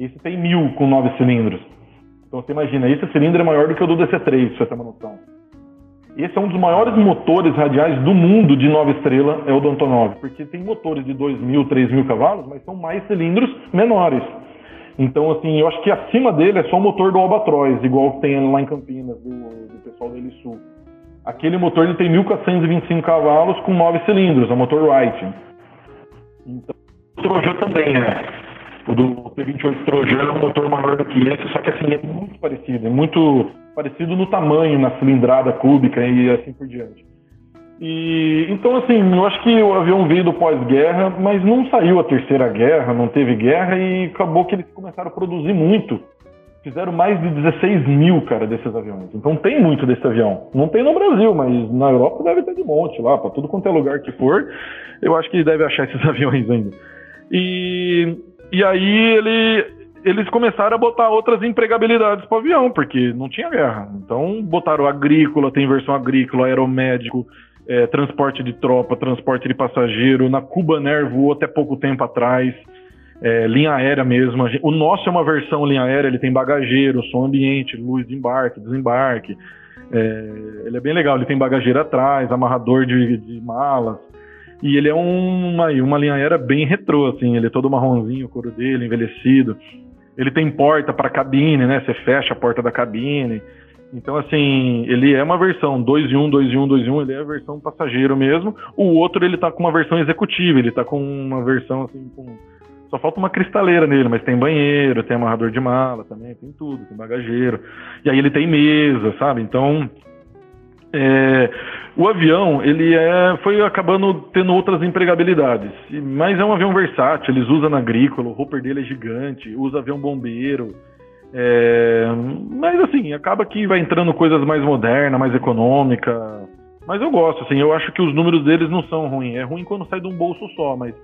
Esse tem 1.000 com 9 cilindros. Então você imagina, esse cilindro é maior do que o do DC3, pra você ter uma noção. Esse é um dos maiores motores radiais do mundo de nova estrela, é o do Antonov, porque tem motores de 2.000, 3.000 cavalos, mas são mais cilindros menores. Então, assim, eu acho que acima dele é só o motor do Albatroz, igual que tem lá em Campinas, do, do pessoal da Sul. Aquele motor ele tem 1.425 cavalos com 9 cilindros, é o motor Wright. Então, o Trojan também é. O do P28 Trojan é um motor maior do que esse, só que assim, é muito parecido, é muito parecido no tamanho, na cilindrada cúbica e assim por diante. E então assim, eu acho que o avião veio do pós-guerra, mas não saiu a terceira guerra, não teve guerra e acabou que eles começaram a produzir muito. Fizeram mais de 16 mil, cara, desses aviões. Então tem muito desse avião. Não tem no Brasil, mas na Europa deve ter de monte lá, para tudo quanto é lugar que for. Eu acho que deve achar esses aviões ainda. E, e aí ele eles começaram a botar outras empregabilidades para o avião, porque não tinha guerra. Então botaram agrícola, tem versão agrícola, aeromédico, é, transporte de tropa, transporte de passageiro. Na Cubaner voou até pouco tempo atrás. É, linha aérea mesmo. O nosso é uma versão linha aérea, ele tem bagageiro, som ambiente, luz de embarque, desembarque. É, ele é bem legal, ele tem bagageiro atrás, amarrador de, de malas. E ele é uma, uma linha aérea bem retrô, assim, ele é todo marronzinho, o couro dele, envelhecido. Ele tem porta para cabine, né? Você fecha a porta da cabine. Então, assim, ele é uma versão 2 em 1, 2 em 1, 2 em 1, ele é a versão passageiro mesmo. O outro, ele tá com uma versão executiva, ele tá com uma versão, assim, com... Só falta uma cristaleira nele, mas tem banheiro, tem amarrador de mala também, tem tudo, tem bagageiro. E aí ele tem mesa, sabe? Então, é, O avião, ele é, foi acabando tendo outras empregabilidades, mas é um avião versátil, eles usam na agrícola, o hopper dele é gigante, usa avião bombeiro, é, mas assim, acaba que vai entrando coisas mais modernas, mais econômica. Mas eu gosto, assim, eu acho que os números deles não são ruins. É ruim quando sai de um bolso só, mas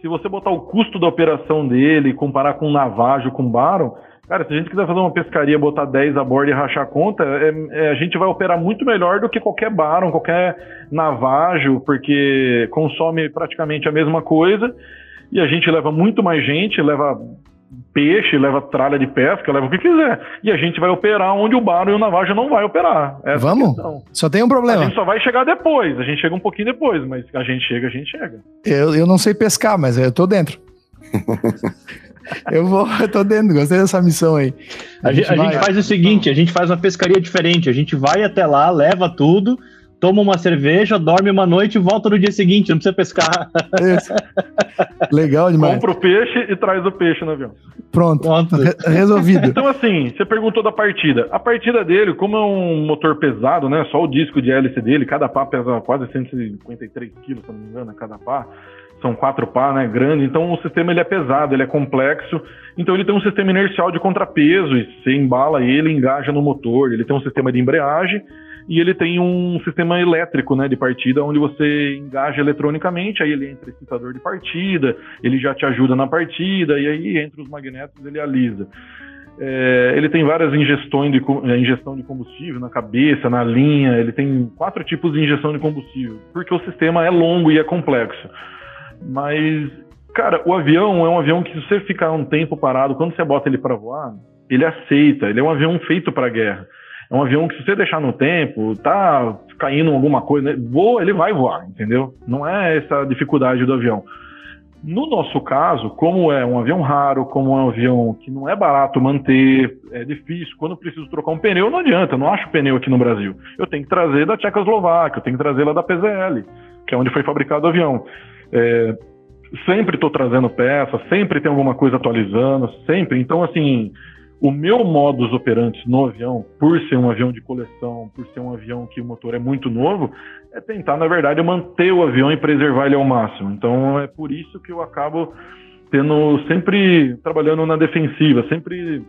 se você botar o custo da operação dele, comparar com um Navajo, com um Baron, cara, se a gente quiser fazer uma pescaria, botar 10 a bordo e rachar a conta, é, é, a gente vai operar muito melhor do que qualquer Baron, qualquer Navajo, porque consome praticamente a mesma coisa e a gente leva muito mais gente, leva peixe, leva tralha de pesca, leva o que quiser. E a gente vai operar onde o Baro e o Navaja não vai operar. Essa é Vamos? Só tem um problema. A gente só vai chegar depois. A gente chega um pouquinho depois, mas a gente chega, a gente chega. Eu, eu não sei pescar, mas eu tô dentro. eu vou, eu tô dentro, gostei dessa missão aí. A, a, gente, a gente, faz o seguinte, a gente faz uma pescaria diferente, a gente vai até lá, leva tudo, toma uma cerveja, dorme uma noite e volta no dia seguinte, não precisa pescar. Isso. Legal demais. Compra o peixe e traz o peixe no avião. Pronto, Pronto. Re resolvido. Então, assim, você perguntou da partida. A partida dele, como é um motor pesado, né? Só o disco de hélice dele, cada pá pesa quase 153 quilos, se não me engano, cada pá. São quatro pá, né? Grande. Então, o sistema ele é pesado, ele é complexo. Então, ele tem um sistema inercial de contrapeso. E você embala ele, engaja no motor. Ele tem um sistema de embreagem e ele tem um sistema elétrico né, de partida onde você engaja eletronicamente, aí ele entra excitador de partida, ele já te ajuda na partida, e aí entre os magnetos ele alisa. É, ele tem várias ingestões de, é, ingestão de combustível na cabeça, na linha, ele tem quatro tipos de injeção de combustível, porque o sistema é longo e é complexo. Mas, cara, o avião é um avião que se você ficar um tempo parado, quando você bota ele para voar, ele aceita, ele é um avião feito para guerra. É um avião que se você deixar no tempo, tá caindo alguma coisa, né? voa, ele vai voar, entendeu? Não é essa dificuldade do avião. No nosso caso, como é um avião raro, como é um avião que não é barato manter, é difícil. Quando preciso trocar um pneu, não adianta, não acho pneu aqui no Brasil. Eu tenho que trazer da Tchecoslováquia, eu tenho que trazer lá da PZL, que é onde foi fabricado o avião. É, sempre estou trazendo peça, sempre tem alguma coisa atualizando, sempre. Então, assim, o meu modus operandi no avião, por ser um avião de coleção, por ser um avião que o motor é muito novo, é tentar, na verdade, manter o avião e preservar ele ao máximo. Então é por isso que eu acabo tendo sempre trabalhando na defensiva, sempre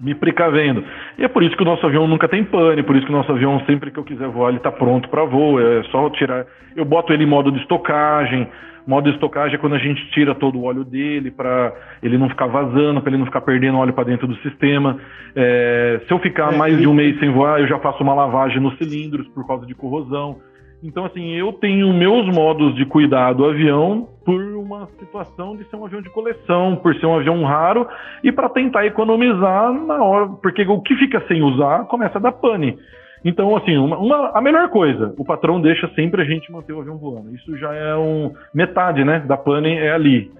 me precavendo. E é por isso que o nosso avião nunca tem pane, por isso que o nosso avião, sempre que eu quiser voar, ele está pronto para voo. É só tirar. Eu boto ele em modo de estocagem, Modo de estocagem é quando a gente tira todo o óleo dele para ele não ficar vazando, para ele não ficar perdendo óleo para dentro do sistema. É, se eu ficar é, mais de um mês sem voar, eu já faço uma lavagem nos cilindros por causa de corrosão. Então, assim, eu tenho meus modos de cuidar do avião por uma situação de ser um avião de coleção, por ser um avião raro e para tentar economizar na hora, porque o que fica sem usar começa a dar pane. Então, assim, uma, uma, a melhor coisa, o patrão deixa sempre a gente manter o avião voando. Isso já é um metade, né, da pane é ali.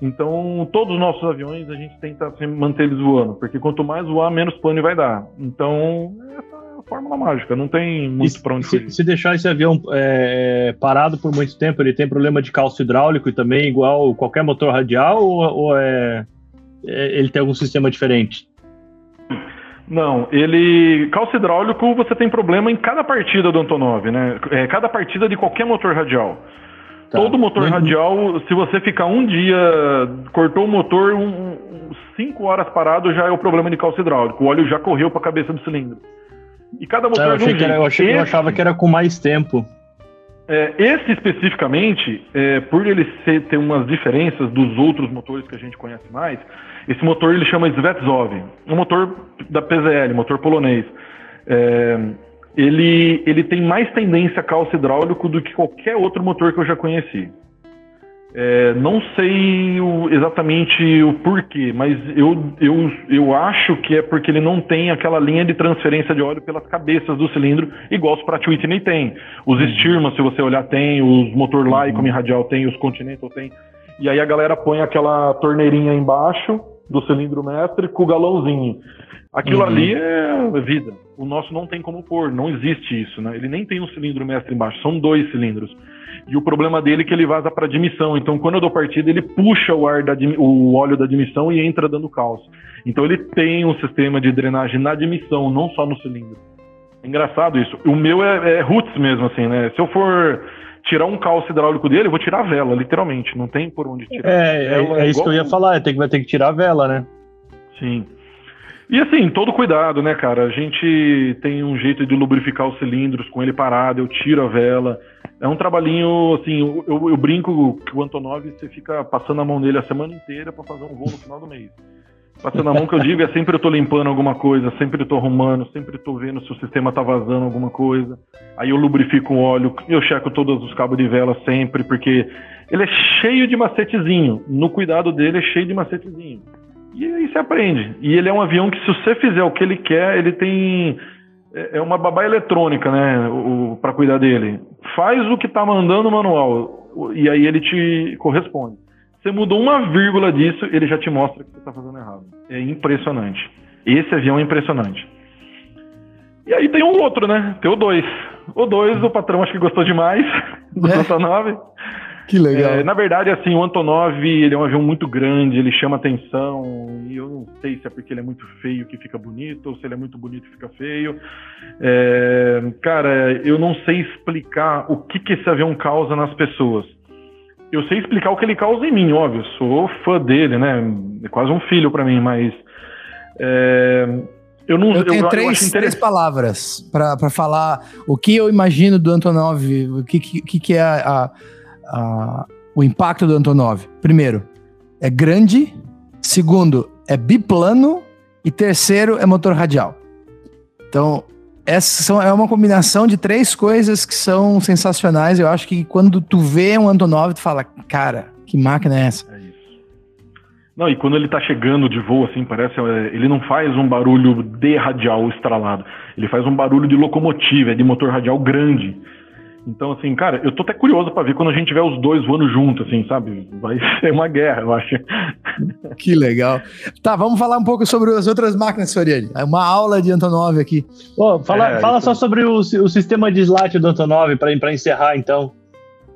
Então, todos os nossos aviões a gente tenta manter eles voando, porque quanto mais voar, menos pane vai dar. Então, essa é a fórmula mágica, não tem muito para onde se, fugir. Se deixar esse avião é, parado por muito tempo, ele tem problema de cálcio hidráulico e também igual qualquer motor radial ou, ou é, é, ele tem algum sistema diferente? Não, ele. Calço hidráulico você tem problema em cada partida do Antonov, né? É, cada partida de qualquer motor radial. Tá. Todo motor uhum. radial, se você ficar um dia, cortou o motor, um, cinco horas parado, já é o problema de calço hidráulico. O óleo já correu para a cabeça do cilindro. E cada motor é, eu, achei que era, eu, achei, esse, eu achava que era com mais tempo. É, esse especificamente, é, por ele ser, ter umas diferenças dos outros motores que a gente conhece mais, esse motor ele chama Svetsov, um motor da PZL, motor polonês. É, ele, ele tem mais tendência a calço hidráulico do que qualquer outro motor que eu já conheci. É, não sei o, exatamente o porquê, mas eu, eu, eu acho que é porque ele não tem aquela linha de transferência de óleo pelas cabeças do cilindro, igual os Pratt Whitney tem. Os uhum. Se você olhar, tem. Os motor Lycom uhum. radial tem. Os Continental tem. E aí a galera põe aquela torneirinha embaixo do cilindro mestre com o galãozinho. Aquilo uhum. ali é vida. O nosso não tem como pôr, não existe isso, né? Ele nem tem um cilindro mestre embaixo, são dois cilindros. E o problema dele é que ele vaza para admissão. Então, quando eu dou partida, ele puxa o ar da, o óleo da admissão e entra dando cálcio. Então, ele tem um sistema de drenagem na admissão, não só no cilindro. É engraçado isso. O meu é, é roots mesmo, assim, né? Se eu for tirar um calço hidráulico dele, eu vou tirar a vela, literalmente. Não tem por onde tirar. É, é, é, isso que eu ia falar, tem vai ter que tirar a vela, né? Sim. E assim, todo cuidado, né, cara? A gente tem um jeito de lubrificar os cilindros com ele parado, eu tiro a vela. É um trabalhinho, assim, eu, eu brinco que o Antonov, você fica passando a mão nele a semana inteira para fazer um voo no final do mês. Passando a mão que eu digo é sempre eu tô limpando alguma coisa, sempre eu tô arrumando, sempre eu tô vendo se o sistema tá vazando alguma coisa. Aí eu lubrifico o óleo, eu checo todos os cabos de vela sempre, porque ele é cheio de macetezinho. No cuidado dele é cheio de macetezinho. E aí você aprende. E ele é um avião que, se você fizer o que ele quer, ele tem. É, é uma babá eletrônica, né? Para cuidar dele. Faz o que tá mandando o manual. E aí ele te corresponde. Você mudou uma vírgula disso, ele já te mostra que você está fazendo errado. É impressionante. Esse avião é impressionante. E aí tem um outro, né? Tem o 2. O 2, o patrão acho que gostou demais do é. Antonov. Que legal. É, na verdade, assim, o Antonov, ele é um avião muito grande, ele chama atenção, e eu não sei se é porque ele é muito feio que fica bonito, ou se ele é muito bonito que fica feio. É, cara, eu não sei explicar o que, que esse avião causa nas pessoas. Eu sei explicar o que ele causa em mim, óbvio, sou fã dele, né? É quase um filho para mim, mas... É, eu, não, eu tenho eu, três, eu três palavras para falar o que eu imagino do Antonov, o que, que, que é a, a a, o impacto do Antonov. Primeiro, é grande. Segundo, é biplano. E terceiro, é motor radial. Então, essa são, é uma combinação de três coisas que são sensacionais. Eu acho que quando tu vê um Antonov, tu fala, cara, que máquina é essa? É. Não, e quando ele tá chegando de voo, assim, parece. É, ele não faz um barulho de radial estralado. Ele faz um barulho de locomotiva, é de motor radial grande. Então, assim, cara, eu tô até curioso para ver quando a gente tiver os dois voando juntos, assim, sabe? Vai ser uma guerra, eu acho. Que legal. Tá, vamos falar um pouco sobre as outras máquinas, Soriani. É uma aula de Antonov aqui. Oh, fala é, fala só sobre o, o, sistema de slat do Antonov, para encerrar, então.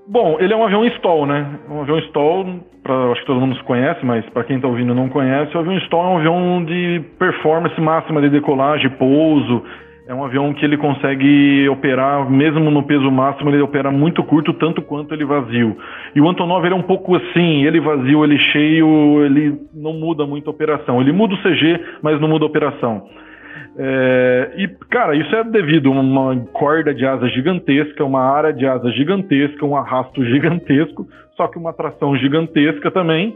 Bom, ele é um avião stall, né? Um avião stall, pra, acho que todo mundo conhece, mas para quem está ouvindo não conhece, o avião stall é um avião de performance máxima de decolagem, pouso, é um avião que ele consegue operar, mesmo no peso máximo, ele opera muito curto, tanto quanto ele vazio. E o Antonov ele é um pouco assim, ele vazio, ele cheio, ele não muda muito a operação. Ele muda o CG, mas não muda a operação. É, e, cara, isso é devido a uma corda de asa gigantesca, uma área de asa gigantesca, um arrasto gigantesco, só que uma tração gigantesca também.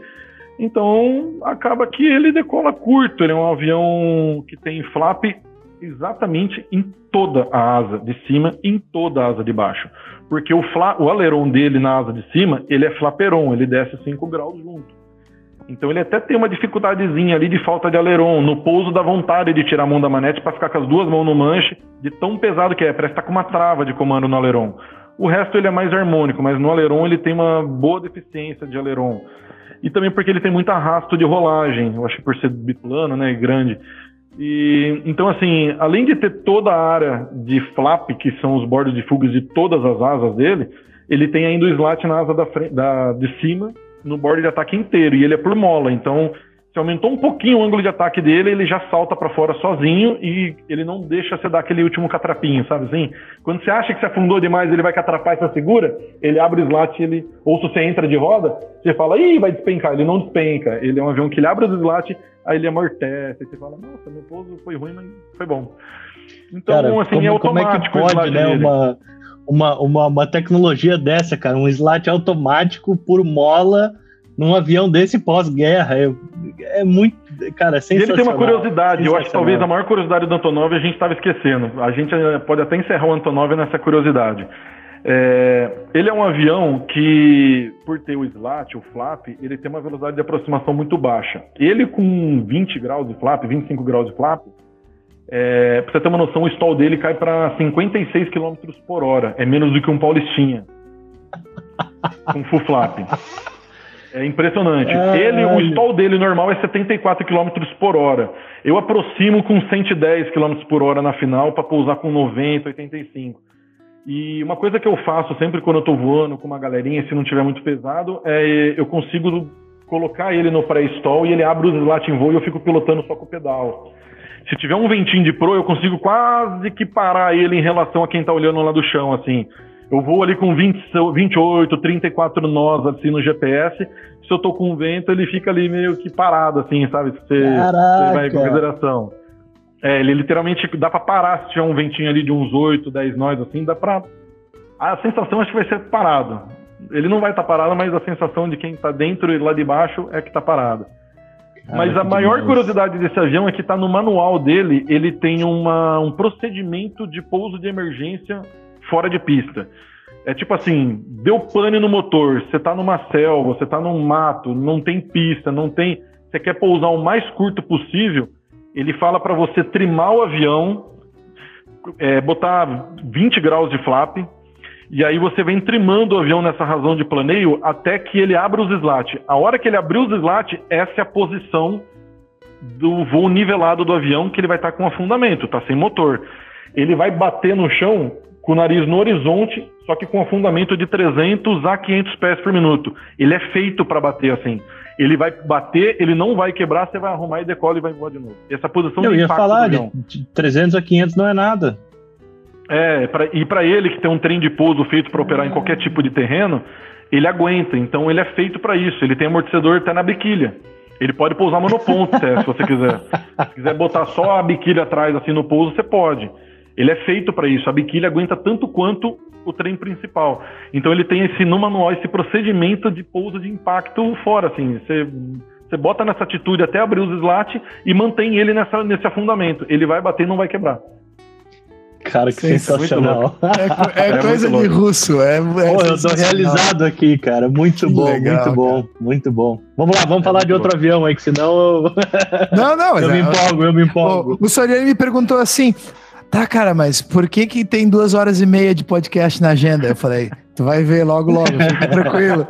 Então, acaba que ele decola curto. Ele é um avião que tem flap exatamente em toda a asa de cima em toda a asa de baixo. Porque o, fla, o aleron dele na asa de cima, ele é flaperon, ele desce 5 graus junto. Então ele até tem uma dificuldadezinha ali de falta de aleron. No pouso dá vontade de tirar a mão da manete para ficar com as duas mãos no manche, de tão pesado que é, parece estar tá com uma trava de comando no aleron. O resto ele é mais harmônico, mas no aleron ele tem uma boa deficiência de aleron. E também porque ele tem muito arrasto de rolagem, eu acho que por ser biplano, né, grande. E, então, assim, além de ter toda a área de flap, que são os bordos de fugas de todas as asas dele, ele tem ainda o slat na asa da, frente, da de cima, no bordo de ataque inteiro, e ele é por mola. Então, aumentou um pouquinho o ângulo de ataque dele, ele já salta para fora sozinho e ele não deixa você dar aquele último catrapinho, sabe assim? Quando você acha que você afundou demais, ele vai catrapar e você segura, ele abre o slat, ele ou se você entra de roda, você fala, ih, vai despencar. Ele não despenca. Ele é um avião que ele abre o slat, aí ele amortece, aí você fala, nossa, meu pouso foi ruim, mas foi bom. Então, cara, assim, como, é automático como é que pode, né, uma, uma, uma, uma tecnologia dessa, cara, um slat automático por mola num avião desse pós-guerra. É, é, muito. Cara, é sensacional. ele tem uma curiosidade, eu acho que talvez a maior curiosidade do Antonov a gente estava esquecendo. A gente eh, pode até encerrar o Antonov nessa curiosidade. É, ele é um avião que, por ter o slat, o flap, ele tem uma velocidade de aproximação muito baixa. Ele com 20 graus de flap, 25 graus de flap, é, pra você ter uma noção, o stall dele cai para 56 km por hora. É menos do que um Paulistinha. com full flap. É impressionante. Ele, o stall dele normal é 74 km por hora. Eu aproximo com 110 km por hora na final para pousar com 90, 85. E uma coisa que eu faço sempre quando eu estou voando com uma galerinha, se não tiver muito pesado, é eu consigo colocar ele no pré-stall e ele abre os slat em voo e eu fico pilotando só com o pedal. Se tiver um ventinho de pro, eu consigo quase que parar ele em relação a quem tá olhando lá do chão, assim. Eu vou ali com 20, 28, 34 nós assim no GPS. Se eu tô com vento, ele fica ali meio que parado, assim, sabe? Você, você vai em consideração. É, ele literalmente dá para parar se tiver um ventinho ali de uns 8, 10 nós, assim, dá pra. A sensação acho que vai ser parado. Ele não vai estar tá parado, mas a sensação de quem tá dentro e lá de baixo é que tá parado. mas a maior demais. curiosidade desse avião é que tá no manual dele, ele tem uma, um procedimento de pouso de emergência fora de pista. É tipo assim, deu pane no motor, você tá numa selva, você tá num mato, não tem pista, não tem. Você quer pousar o mais curto possível, ele fala para você trimar o avião, é, botar 20 graus de flap, e aí você vem trimando o avião nessa razão de planeio até que ele abra os slats. A hora que ele abrir os slats, essa é a posição do voo nivelado do avião, que ele vai estar tá com afundamento, tá sem motor. Ele vai bater no chão com o nariz no horizonte, só que com afundamento de 300 a 500 pés por minuto. Ele é feito para bater assim. Ele vai bater, ele não vai quebrar, você vai arrumar e decola e vai embora de novo. Essa posição Eu ia falar, de 300 a 500 não é nada. É, pra, e para ele que tem um trem de pouso feito para operar em qualquer tipo de terreno, ele aguenta. Então ele é feito para isso. Ele tem amortecedor até na biquília. Ele pode pousar monoponto, se você quiser. Se quiser botar só a biquília atrás assim no pouso, você pode. Ele é feito para isso. A biquília aguenta tanto quanto o trem principal. Então ele tem esse no manual esse procedimento de pouso de impacto fora, assim. Você você bota nessa atitude até abrir os slats e mantém ele nessa, nesse afundamento. Ele vai bater e não vai quebrar. Cara, que Sim, sensacional. É, é, é coisa de russo. É, é Pô, eu tô realizado aqui, cara. Muito bom, legal, muito bom, cara. muito bom. Vamos lá, vamos é falar de outro bom. avião aí, que senão eu... Não, não, mas eu me empolgo, eu me empolgo. O, o Soriano me perguntou assim: Tá, cara, mas por que que tem duas horas e meia de podcast na agenda? Eu falei, tu vai ver logo, logo, fica tranquilo.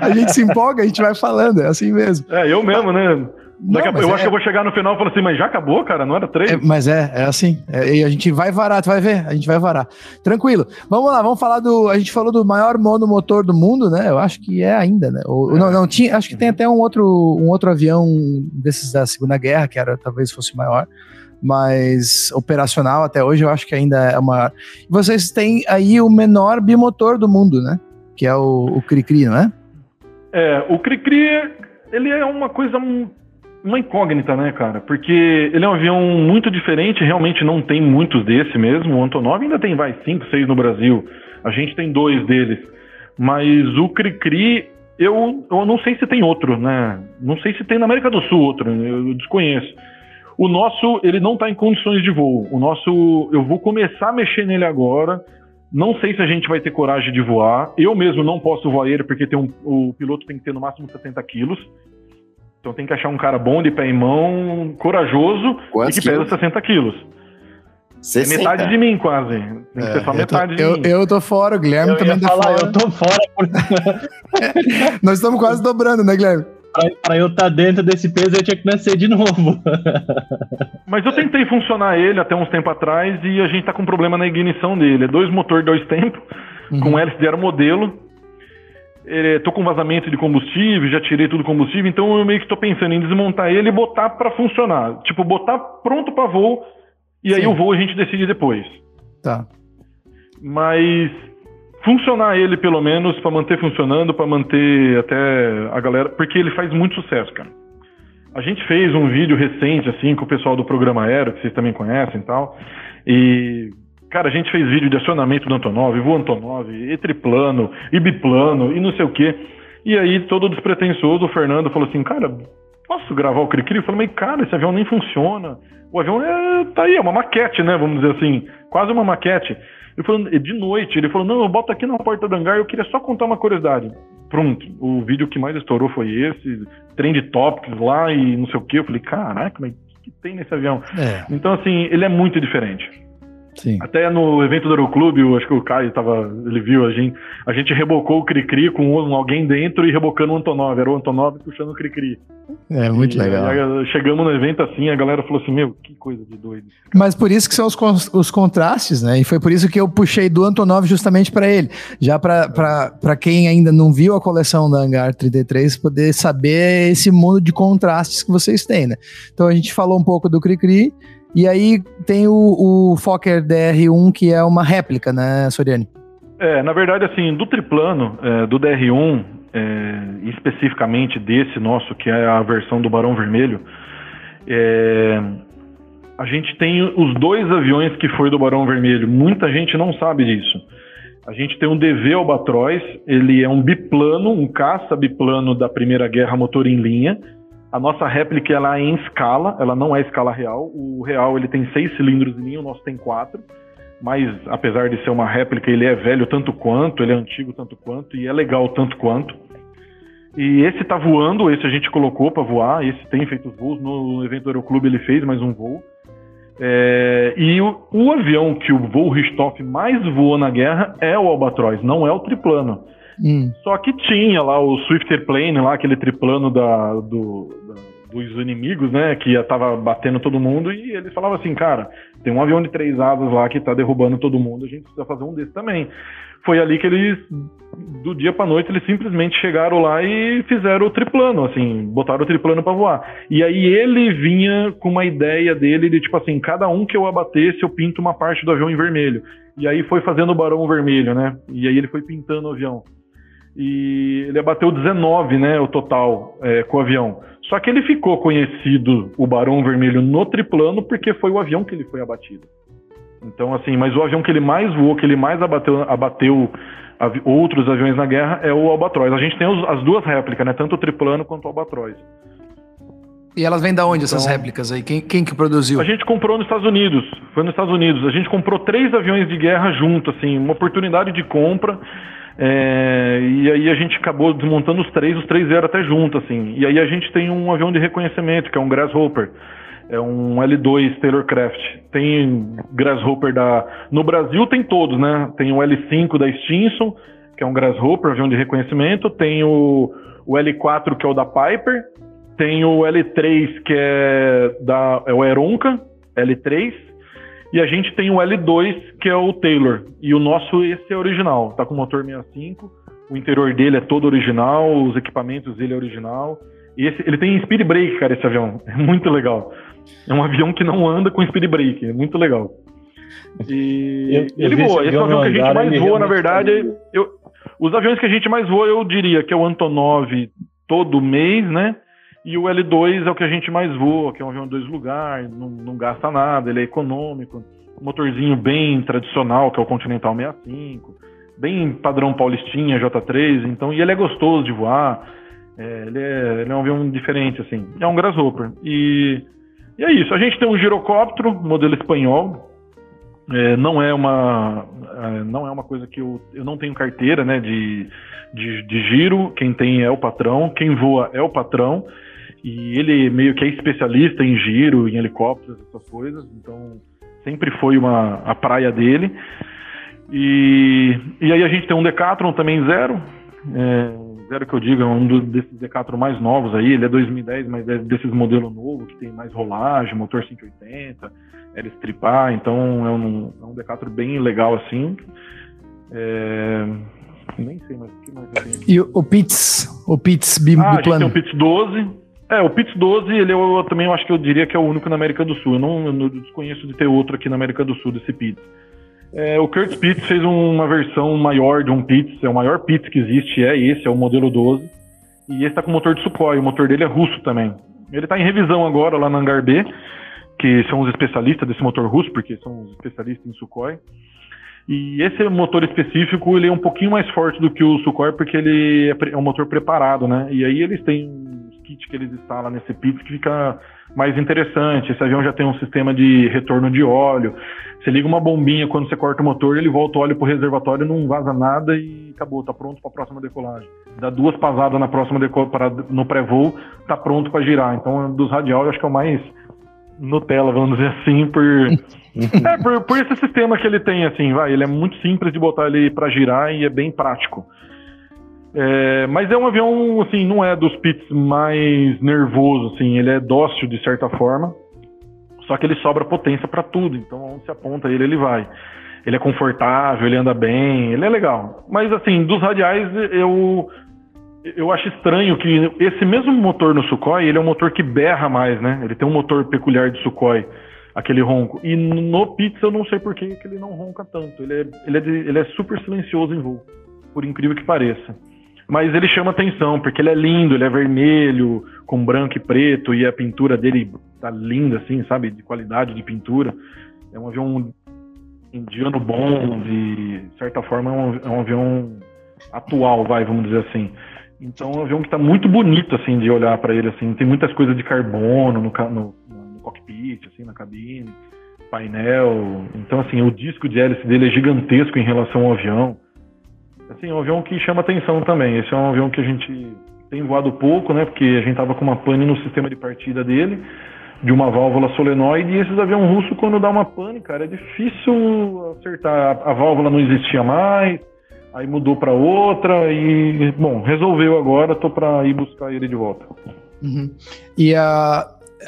a gente se empolga, a gente vai falando, é assim mesmo. É, eu mesmo, né? Não, a, eu é... acho que eu vou chegar no final e falar assim, mas já acabou, cara? Não era três? É, mas é, é assim. É, e a gente vai varar, tu vai ver, a gente vai varar. Tranquilo. Vamos lá, vamos falar do. A gente falou do maior monomotor do mundo, né? Eu acho que é ainda, né? Ou, não, não tinha. Acho que tem até um outro, um outro avião desses da Segunda Guerra, que era talvez fosse maior mas operacional até hoje eu acho que ainda é uma. Vocês têm aí o menor bimotor do mundo, né? Que é o, o Cricri, não é? É, o Cricri, ele é uma coisa, uma incógnita, né, cara? Porque ele é um avião muito diferente, realmente não tem muitos desse mesmo. O Antonov ainda tem, vai, cinco, seis no Brasil. A gente tem dois deles. Mas o Cricri, eu, eu não sei se tem outro, né? Não sei se tem na América do Sul outro, eu desconheço. O nosso, ele não está em condições de voo. O nosso, eu vou começar a mexer nele agora. Não sei se a gente vai ter coragem de voar. Eu mesmo não posso voar ele porque tem um, o piloto tem que ter no máximo 70 quilos. Então tem que achar um cara bom de pé em mão, corajoso Quantos e que pesa 60 quilos. 60. É metade de mim, quase. Tem que é, ser só metade tô, de eu, mim. Eu tô fora, o Guilherme eu também tá falar, fora. Eu tô fora. Por... Nós estamos quase dobrando, né, Guilherme? Para eu estar tá dentro desse peso, eu tinha que nascer de novo. Mas eu tentei funcionar ele até uns tempos atrás e a gente tá com problema na ignição dele. É dois motores, dois tempos, uhum. com de modelo. É, tô com vazamento de combustível, já tirei tudo combustível, então eu meio que tô pensando em desmontar ele e botar para funcionar. Tipo, botar pronto para voo e Sim. aí o voo a gente decide depois. Tá. Mas funcionar ele pelo menos para manter funcionando, para manter até a galera, porque ele faz muito sucesso, cara. A gente fez um vídeo recente assim com o pessoal do programa Aero, que vocês também conhecem e tal. E cara, a gente fez vídeo de acionamento do Antonov, voo Antonov, e triplano, e biplano, e não sei o quê. E aí todo despretensioso, o Fernando falou assim: "Cara, posso gravar o Cricri?" Eu falei: "Mas cara, esse avião nem funciona. O avião é tá aí, é uma maquete, né, vamos dizer assim, quase uma maquete." Ele falou, de noite, ele falou, não, eu boto aqui na porta do hangar, eu queria só contar uma curiosidade. Pronto, o vídeo que mais estourou foi esse, trend topics lá e não sei o que. Eu falei, caraca, mas o que tem nesse avião? É. Então, assim, ele é muito diferente. Sim. Até no evento do Aeroclube, acho que o Caio tava, ele viu a gente, a gente rebocou o Cricri com um, alguém dentro e rebocando o Antonov, era o Antonov puxando o Cricri. É muito e, legal. Chegamos no evento assim, a galera falou assim: "Meu, que coisa de doido". Mas por isso que são os, os contrastes, né? E foi por isso que eu puxei do Antonov justamente para ele, já para quem ainda não viu a coleção da Hangar 33 poder saber esse mundo de contrastes que vocês têm, né? Então a gente falou um pouco do Cricri, e aí tem o, o Fokker DR1, que é uma réplica, né, Soriani? É, na verdade, assim, do triplano, é, do DR1, é, especificamente desse nosso, que é a versão do Barão Vermelho, é, a gente tem os dois aviões que foi do Barão Vermelho. Muita gente não sabe disso. A gente tem um DV Albatroz, ele é um biplano, um caça biplano da Primeira Guerra motor em linha, a nossa réplica ela é em escala, ela não é escala real. O real ele tem seis cilindros em linha, o nosso tem quatro. Mas apesar de ser uma réplica, ele é velho tanto quanto, ele é antigo tanto quanto e é legal tanto quanto. E esse tá voando, esse a gente colocou para voar, esse tem feito voos. No evento do Aeroclube ele fez mais um voo. É, e o, o, avião que o voo Richthofen mais voou na guerra é o Albatroz, não é o triplano. Hum. Só que tinha lá o Swifter Plane, lá, aquele triplano da, do, da, dos inimigos, né? Que tava batendo todo mundo, e eles falavam assim, cara, tem um avião de três asas lá que tá derrubando todo mundo, a gente precisa fazer um desse também. Foi ali que eles, do dia pra noite, eles simplesmente chegaram lá e fizeram o triplano, assim, botaram o triplano para voar. E aí ele vinha com uma ideia dele de tipo assim, cada um que eu abatesse, eu pinto uma parte do avião em vermelho. E aí foi fazendo o barão vermelho, né? E aí ele foi pintando o avião e ele abateu 19, né, o total é, com o avião. Só que ele ficou conhecido, o Barão Vermelho, no triplano, porque foi o avião que ele foi abatido. Então, assim, mas o avião que ele mais voou, que ele mais abateu, abateu avi outros aviões na guerra, é o Albatroz. A gente tem os, as duas réplicas, né, tanto o triplano quanto o Albatroz. E elas vêm da onde, essas então, réplicas aí? Quem, quem que produziu? A gente comprou nos Estados Unidos. Foi nos Estados Unidos. A gente comprou três aviões de guerra junto, assim, uma oportunidade de compra. É, e aí a gente acabou desmontando os três, os três vieram até junto, assim. E aí a gente tem um avião de reconhecimento, que é um Grasshopper. É um L2 Taylorcraft. Tem Grasshopper da. No Brasil tem todos, né? Tem o L5 da Stinson, que é um Grasshopper, avião de reconhecimento. Tem o, o L4, que é o da Piper. Tem o L3, que é da é o Aeronca, L3. E a gente tem o L2, que é o Taylor. E o nosso, esse é original. Tá com motor 65. O interior dele é todo original. Os equipamentos dele é original. E esse, ele tem speed brake, cara, esse avião. É muito legal. É um avião que não anda com speed brake. É muito legal. E eu, eu ele voa. Esse é o avião que a gente mais voa, na verdade. Eu, os aviões que a gente mais voa, eu diria que é o Antonov todo mês, né? E o L2 é o que a gente mais voa, que é um avião de dois lugares, não, não gasta nada, ele é econômico, motorzinho bem tradicional, que é o Continental 65, bem padrão paulistinha, J3, então, e ele é gostoso de voar, é, ele, é, ele, é, um avião diferente, assim, é um grasshopper. E, e é isso, a gente tem um girocóptero, modelo espanhol, é, não é uma é, não é uma coisa que eu, eu não tenho carteira né, de, de, de giro, quem tem é o patrão, quem voa é o patrão, e ele meio que é especialista em giro, em helicópteros, essas coisas. Então, sempre foi uma, a praia dele. E, e aí a gente tem um Decathlon também zero. É, zero que eu digo, é um dos, desses Decathlon mais novos aí. Ele é 2010, mas é desses modelos novos, que tem mais rolagem, motor 180, era stripar. Então, é um, é um Decathlon bem legal assim. É, nem sei mais o que mais eu tenho. E o Pitts? O Pitts biplano? Ah, gente tem o Pitts 12, é, o Pitts 12, ele eu, eu, também eu acho que eu diria que é o único na América do Sul. Eu não, eu não desconheço de ter outro aqui na América do Sul desse Pitts. É, o Kurt Pitts fez uma versão maior de um Pitts, é o maior Pitts que existe, é esse, é o modelo 12. E esse está com motor de Sukhoi, o motor dele é russo também. Ele está em revisão agora lá na Hangar B, que são os especialistas desse motor russo, porque são os especialistas em Sukhoi. E esse motor específico, ele é um pouquinho mais forte do que o Sukhoi, porque ele é, é um motor preparado, né? E aí eles têm que eles instalam nesse Pitts que fica mais interessante. Esse avião já tem um sistema de retorno de óleo. Você liga uma bombinha quando você corta o motor, ele volta o óleo pro reservatório, não vaza nada e acabou, tá pronto para a próxima decolagem. Dá duas pasadas na próxima decolagem no pré-voo, tá pronto para girar. Então, dos radial, eu acho que é o mais Nutella, vamos dizer assim, por, é, por, por esse sistema que ele tem, assim, vai, ele é muito simples de botar ele para girar e é bem prático. É, mas é um avião, assim, não é dos pits mais nervoso, assim, ele é dócil de certa forma, só que ele sobra potência para tudo, então onde se aponta ele, ele vai. Ele é confortável, ele anda bem, ele é legal. Mas assim, dos radiais eu eu acho estranho que esse mesmo motor no Sukhoi, ele é um motor que berra mais, né? Ele tem um motor peculiar de Sukhoi, aquele ronco. E no Pizza eu não sei por que ele não ronca tanto. Ele é, ele, é de, ele é super silencioso em voo, por incrível que pareça. Mas ele chama atenção, porque ele é lindo, ele é vermelho, com branco e preto, e a pintura dele tá linda, assim, sabe? De qualidade de pintura. É um avião indiano bom, de certa forma é um, é um avião atual, vai, vamos dizer assim. Então é um avião que está muito bonito, assim, de olhar para ele, assim. Tem muitas coisas de carbono no, no, no, cockpit, assim, na cabine, painel. Então, assim, o disco de hélice dele é gigantesco em relação ao avião. Assim, é um avião que chama atenção também. Esse é um avião que a gente tem voado pouco, né? Porque a gente tava com uma pane no sistema de partida dele, de uma válvula solenoide, e esses aviões russos, quando dá uma pane, cara, é difícil acertar. A, a válvula não existia mais, aí mudou para outra, e, bom, resolveu agora, tô para ir buscar ele de volta. Uhum. E a,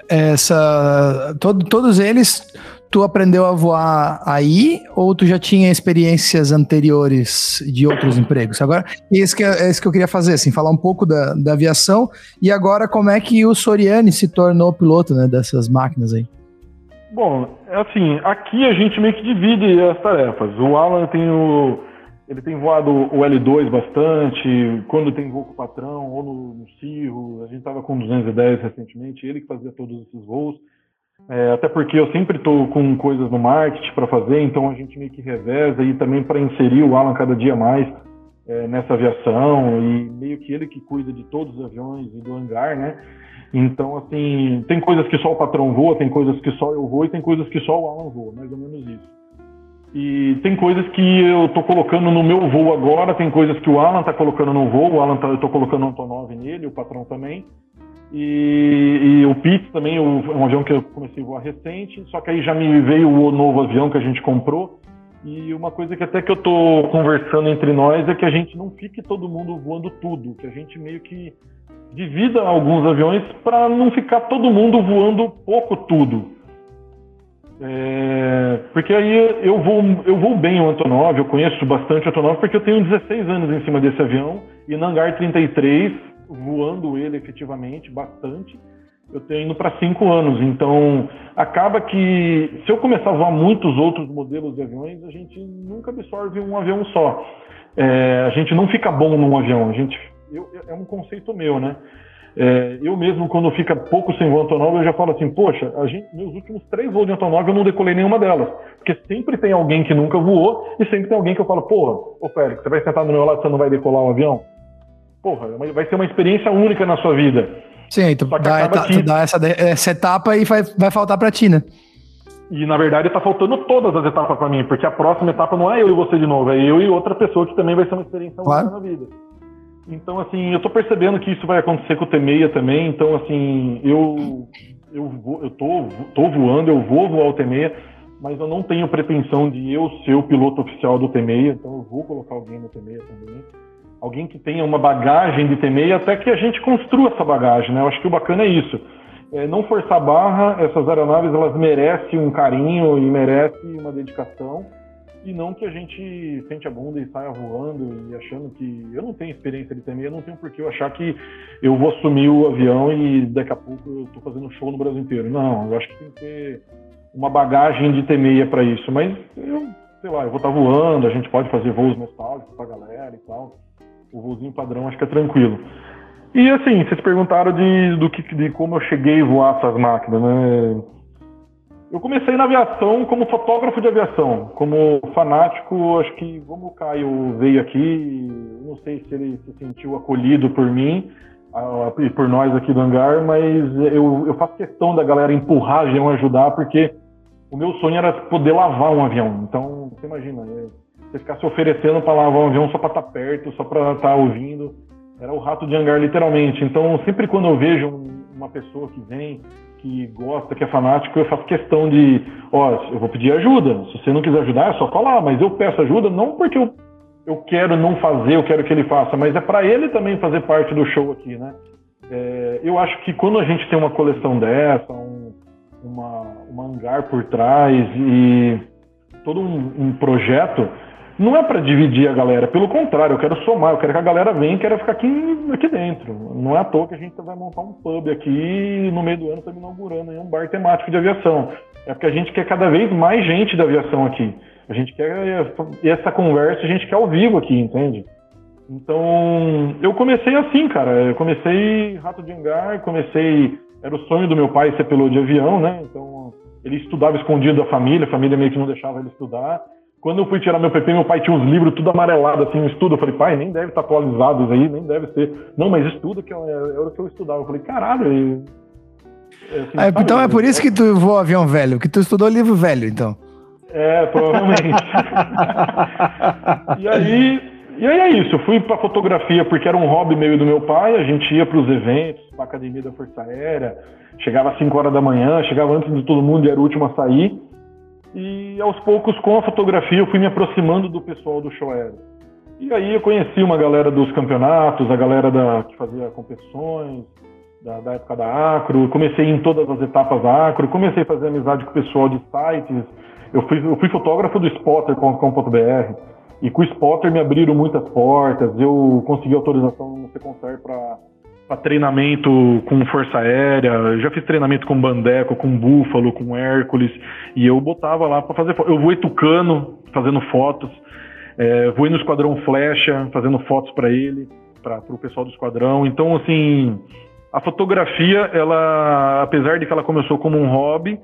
essa. Todo, todos eles tu aprendeu a voar aí ou tu já tinha experiências anteriores de outros empregos? Agora, esse que é, esse que eu queria fazer, assim, falar um pouco da, da aviação e agora como é que o Soriani se tornou piloto né, dessas máquinas aí? Bom, é assim, aqui a gente meio que divide as tarefas. O Alan tem o. Ele tem voado o L2 bastante, quando tem voo com o patrão, ou no, no Cirro, a gente estava com 210 recentemente, ele que fazia todos esses voos. É, até porque eu sempre estou com coisas no marketing para fazer, então a gente meio que reveza e também para inserir o Alan cada dia mais é, nessa aviação e meio que ele que cuida de todos os aviões e do hangar, né? Então, assim, tem coisas que só o patrão voa, tem coisas que só eu vou e tem coisas que só o Alan voa, mais ou menos isso. E tem coisas que eu estou colocando no meu voo agora, tem coisas que o Alan está colocando no voo, o Alan tá, eu estou colocando um Antonov nele, o patrão também. E, e o Pitts também, é um avião que eu comecei a voar recente, só que aí já me veio o novo avião que a gente comprou. E uma coisa que até que eu tô conversando entre nós é que a gente não fique todo mundo voando tudo, que a gente meio que divida alguns aviões para não ficar todo mundo voando pouco tudo. É, porque aí eu vou, eu vou bem o Antonov, eu conheço bastante o Antonov porque eu tenho 16 anos em cima desse avião e na Hangar 33 voando ele efetivamente bastante. Eu tenho indo para cinco anos, então acaba que se eu começar a voar muitos outros modelos de aviões, a gente nunca absorve um avião só. É, a gente não fica bom num avião. A gente, eu, é um conceito meu, né? É, eu mesmo, quando fica pouco sem voo Antonov, eu já falo assim, poxa, gente, meus últimos três voos de Antonov eu não decolei nenhuma delas. Porque sempre tem alguém que nunca voou e sempre tem alguém que eu falo, porra, ô Félix, você vai sentar no meu lado e você não vai decolar o um avião? Porra, vai ser uma experiência única na sua vida. Sim, então dá, que... dá essa, essa etapa e vai, vai faltar pra ti, né? E na verdade tá faltando todas as etapas para mim, porque a próxima etapa não é eu e você de novo, é eu e outra pessoa que também vai ser uma experiência claro. única na vida. Então, assim, eu tô percebendo que isso vai acontecer com o T6 também, então, assim, eu, eu, vou, eu tô, tô voando, eu vou voar o T6, mas eu não tenho pretensão de eu ser o piloto oficial do T6, então eu vou colocar alguém no T6 também alguém que tenha uma bagagem de TMEI, até que a gente construa essa bagagem, né? Eu acho que o bacana é isso. É não forçar barra, essas aeronaves elas merecem um carinho e merecem uma dedicação, e não que a gente sente a bunda e saia voando e achando que eu não tenho experiência de TMEI, eu não tenho por que eu achar que eu vou assumir o avião e daqui a pouco eu estou fazendo show no Brasil inteiro. Não, eu acho que tem que ter uma bagagem de TMEI para isso, mas eu, sei lá, eu vou estar tá voando, a gente pode fazer voos nostálgicos para a galera e tal o voozinho padrão acho que é tranquilo. E assim, vocês perguntaram de, do que, de como eu cheguei a voar essas máquinas, né? Eu comecei na aviação como fotógrafo de aviação, como fanático, acho que como o Caio veio aqui, não sei se ele se sentiu acolhido por mim e por nós aqui do hangar, mas eu, eu faço questão da galera empurrar avião ajudar, porque o meu sonho era poder lavar um avião. Então, você imagina, né? Você ficar se oferecendo para lavar um avião só para estar tá perto, só para estar tá ouvindo. Era o rato de hangar, literalmente. Então, sempre quando eu vejo uma pessoa que vem, que gosta, que é fanático, eu faço questão de, ó, eu vou pedir ajuda. Se você não quiser ajudar, é só falar, mas eu peço ajuda não porque eu, eu quero não fazer, eu quero que ele faça, mas é para ele também fazer parte do show aqui, né? É, eu acho que quando a gente tem uma coleção dessa, um, uma, uma hangar por trás e todo um, um projeto, não é para dividir a galera, pelo contrário, eu quero somar, eu quero que a galera venha e quero ficar aqui, aqui dentro. Não é à toa que a gente vai montar um pub aqui no meio do ano estamos inaugurando um bar temático de aviação. É porque a gente quer cada vez mais gente da aviação aqui. A gente quer essa conversa, a gente quer ao vivo aqui, entende? Então, eu comecei assim, cara. Eu comecei rato de hangar, comecei. Era o sonho do meu pai ser piloto de avião, né? Então, ele estudava escondido da família, a família meio que não deixava ele estudar. Quando eu fui tirar meu PP, meu pai tinha uns livros tudo amarelado, assim, um estudo. Eu falei, pai, nem deve estar atualizado isso aí, nem deve ser. Não, mas estuda que era é, é o que eu estudava. Eu falei, caralho. E, é, assim, ah, então é por isso que tu voa avião velho, que tu estudou livro velho, então. É, provavelmente. e aí, e aí é isso. Eu fui para fotografia porque era um hobby meio do meu pai. A gente ia para os eventos, para academia da Força Aérea. Chegava às 5 horas da manhã, chegava antes de todo mundo e era o último a sair. E aos poucos, com a fotografia, eu fui me aproximando do pessoal do show aéreo. E aí eu conheci uma galera dos campeonatos, a galera da, que fazia competições, da, da época da Acro. Comecei em todas as etapas da Acro. Comecei a fazer amizade com o pessoal de sites. Eu fui, eu fui fotógrafo do Spotter.com.br. E com o Spotter me abriram muitas portas. Eu consegui autorização no Seconcer para para treinamento com Força Aérea, já fiz treinamento com Bandeco, com Búfalo, com Hércules, e eu botava lá para fazer Eu voei Tucano fazendo fotos, é, voei no Esquadrão Flecha fazendo fotos para ele, para o pessoal do esquadrão. Então, assim, a fotografia, ela, apesar de que ela começou como um hobby,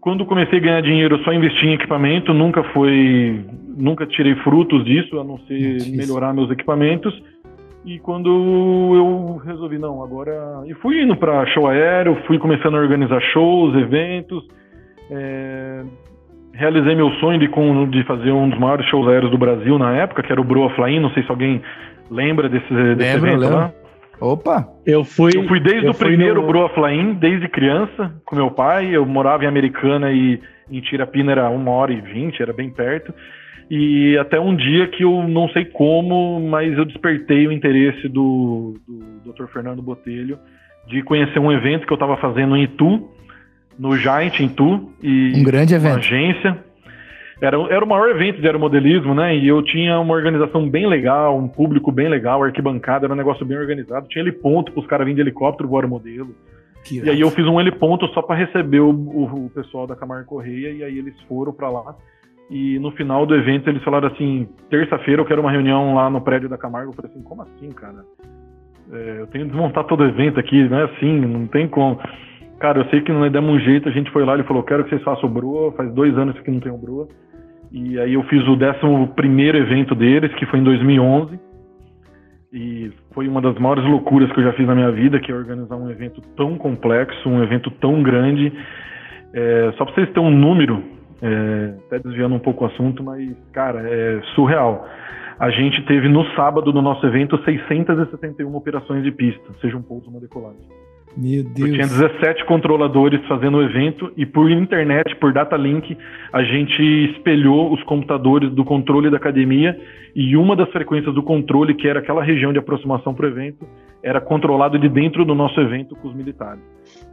quando comecei a ganhar dinheiro, eu só investi em equipamento, nunca foi, nunca tirei frutos disso, a não ser melhorar meus equipamentos. E quando eu resolvi, não, agora. E fui indo para show aéreo, fui começando a organizar shows, eventos. É... Realizei meu sonho de, de fazer um dos maiores shows aéreos do Brasil na época, que era o Broa Flying. Não sei se alguém lembra desse, desse lembro, evento lembro. lá. Opa! Eu fui, eu fui desde eu o primeiro no... Broa Flying, desde criança, com meu pai. Eu morava em Americana e em Tirapina era uma hora e vinte, era bem perto. E até um dia que eu não sei como, mas eu despertei o interesse do, do Dr. Fernando Botelho de conhecer um evento que eu estava fazendo em Itu, no Giant em Itu. E um grande evento. Uma agência. Era, era o maior evento de aeromodelismo, né? E eu tinha uma organização bem legal, um público bem legal, arquibancada, era um negócio bem organizado. Tinha heliponto para os caras virem de helicóptero voar modelo. Que e aí eu fiz um heliponto só para receber o, o, o, pessoal da Camargo Correia, e aí eles foram para lá. E no final do evento eles falaram assim: terça-feira eu quero uma reunião lá no prédio da Camargo. Eu falei assim: como assim, cara? É, eu tenho que desmontar todo o evento aqui, não é assim, não tem como. Cara, eu sei que não demos um jeito, a gente foi lá, ele falou: quero que vocês façam o Broa. Faz dois anos que não tem o Broa. E aí eu fiz o 11 evento deles, que foi em 2011. E foi uma das maiores loucuras que eu já fiz na minha vida, que é organizar um evento tão complexo, um evento tão grande. É, só para vocês terem um número, é, até desviando um pouco o assunto, mas, cara, é surreal. A gente teve no sábado no nosso evento 671 operações de pista, seja um pouso, uma decolagem. Meu Deus. Eu tinha 17 controladores fazendo o evento e por internet, por data link, a gente espelhou os computadores do controle da academia e uma das frequências do controle, que era aquela região de aproximação para o evento, era controlado de dentro do nosso evento com os militares.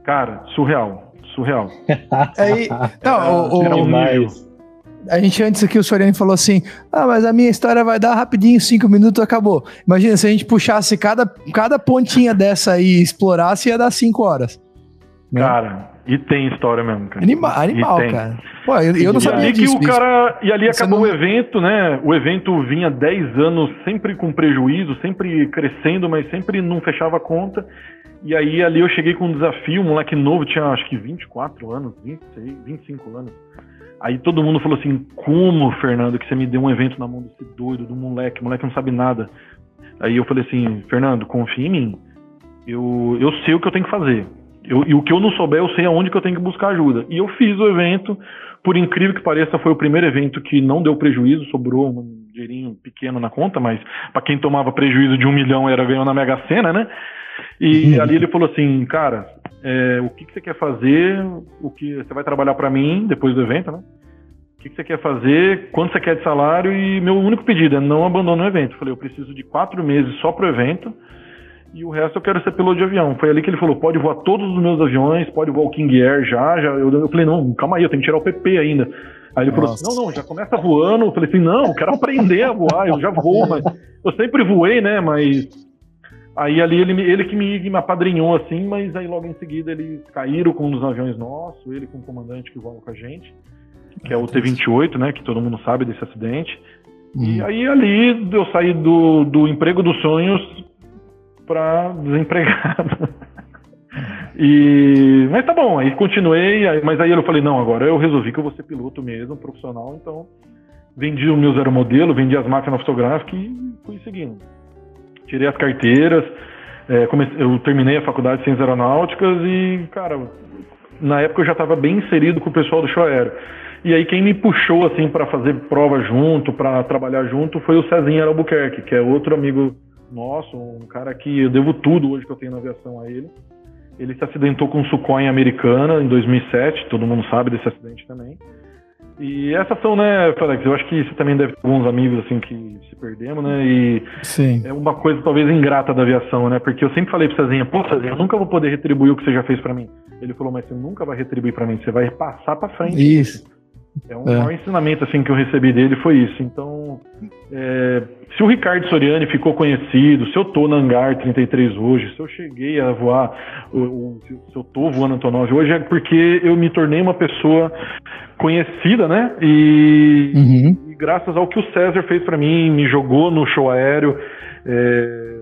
Cara, surreal surreal. Aí, não, o, o, mais. A gente antes aqui, o Soriano falou assim: Ah, mas a minha história vai dar rapidinho, cinco minutos, acabou. Imagina se a gente puxasse cada, cada pontinha dessa aí e explorasse, ia dar cinco horas. Né? Cara, e tem história mesmo, cara. Anima, animal, cara. Pô, eu, eu não e sabia ali disso. Que o cara, e ali Você acabou não... o evento, né? O evento vinha 10 anos sempre com prejuízo, sempre crescendo, mas sempre não fechava a conta. E aí ali eu cheguei com um desafio, um moleque novo, tinha acho que 24 anos, 26, 25 anos. Aí todo mundo falou assim: Como, Fernando, que você me deu um evento na mão desse doido, do moleque, o moleque não sabe nada. Aí eu falei assim: Fernando, confia em mim. Eu, eu sei o que eu tenho que fazer. Eu, e o que eu não souber, eu sei aonde que eu tenho que buscar ajuda. E eu fiz o evento, por incrível que pareça, foi o primeiro evento que não deu prejuízo, sobrou um dinheirinho pequeno na conta, mas para quem tomava prejuízo de um milhão era ganhou na Mega Sena, né? E uhum. ali ele falou assim, cara, é, o que, que, você quer fazer, o que você vai trabalhar para mim depois do evento, né? O que, que, você quer fazer, quanto você quer de salário e meu único pedido é não abandone o evento. Eu falei, eu preciso de quatro meses só pro evento e o resto eu quero ser piloto de avião. Foi ali que ele falou, pode voar todos os meus aviões, pode voar o King Air já, já. Eu, eu falei, não, calma aí, eu tenho que tirar o PP ainda. Aí ele Nossa. falou assim, não, não, já começa voando. Eu falei assim, não, eu quero aprender a voar, eu já vou, mas eu sempre voei, né, mas Aí ali ele, ele que me, me apadrinhou assim, mas aí logo em seguida eles caíram com um dos aviões nossos, ele com o comandante que voava com a gente, que é o T-28, né, que todo mundo sabe desse acidente. Hum. E aí ali eu saí do, do emprego dos sonhos para desempregado. e mas tá bom, aí continuei, aí, mas aí eu falei não, agora eu resolvi que eu vou ser piloto mesmo, profissional, então vendi o meu zero modelo, vendi as máquinas fotográficas e fui seguindo tirei as carteiras, é, comecei, eu terminei a faculdade de Ciências Aeronáuticas e, cara, na época eu já estava bem inserido com o pessoal do show aéreo. E aí quem me puxou assim para fazer prova junto, para trabalhar junto, foi o Cezinho Albuquerque, que é outro amigo nosso, um cara que eu devo tudo hoje que eu tenho na aviação a ele. Ele se acidentou com um Sukhoi americana em 2007, todo mundo sabe desse acidente também. E essas são, né, Félix, eu acho que você também deve ter alguns amigos, assim, que se perdemos, né, e Sim. é uma coisa talvez ingrata da aviação, né, porque eu sempre falei pra Cezinha, pô, Cezinha, eu nunca vou poder retribuir o que você já fez para mim. Ele falou, mas você nunca vai retribuir para mim, você vai passar para frente. Isso. É um é. maior ensinamento, assim, que eu recebi dele foi isso. Então, é, se o Ricardo Soriani ficou conhecido, se eu tô no Hangar 33 hoje, se eu cheguei a voar, se eu tô voando Antonov hoje, é porque eu me tornei uma pessoa conhecida, né? E, uhum. e graças ao que o César fez para mim, me jogou no show aéreo, é,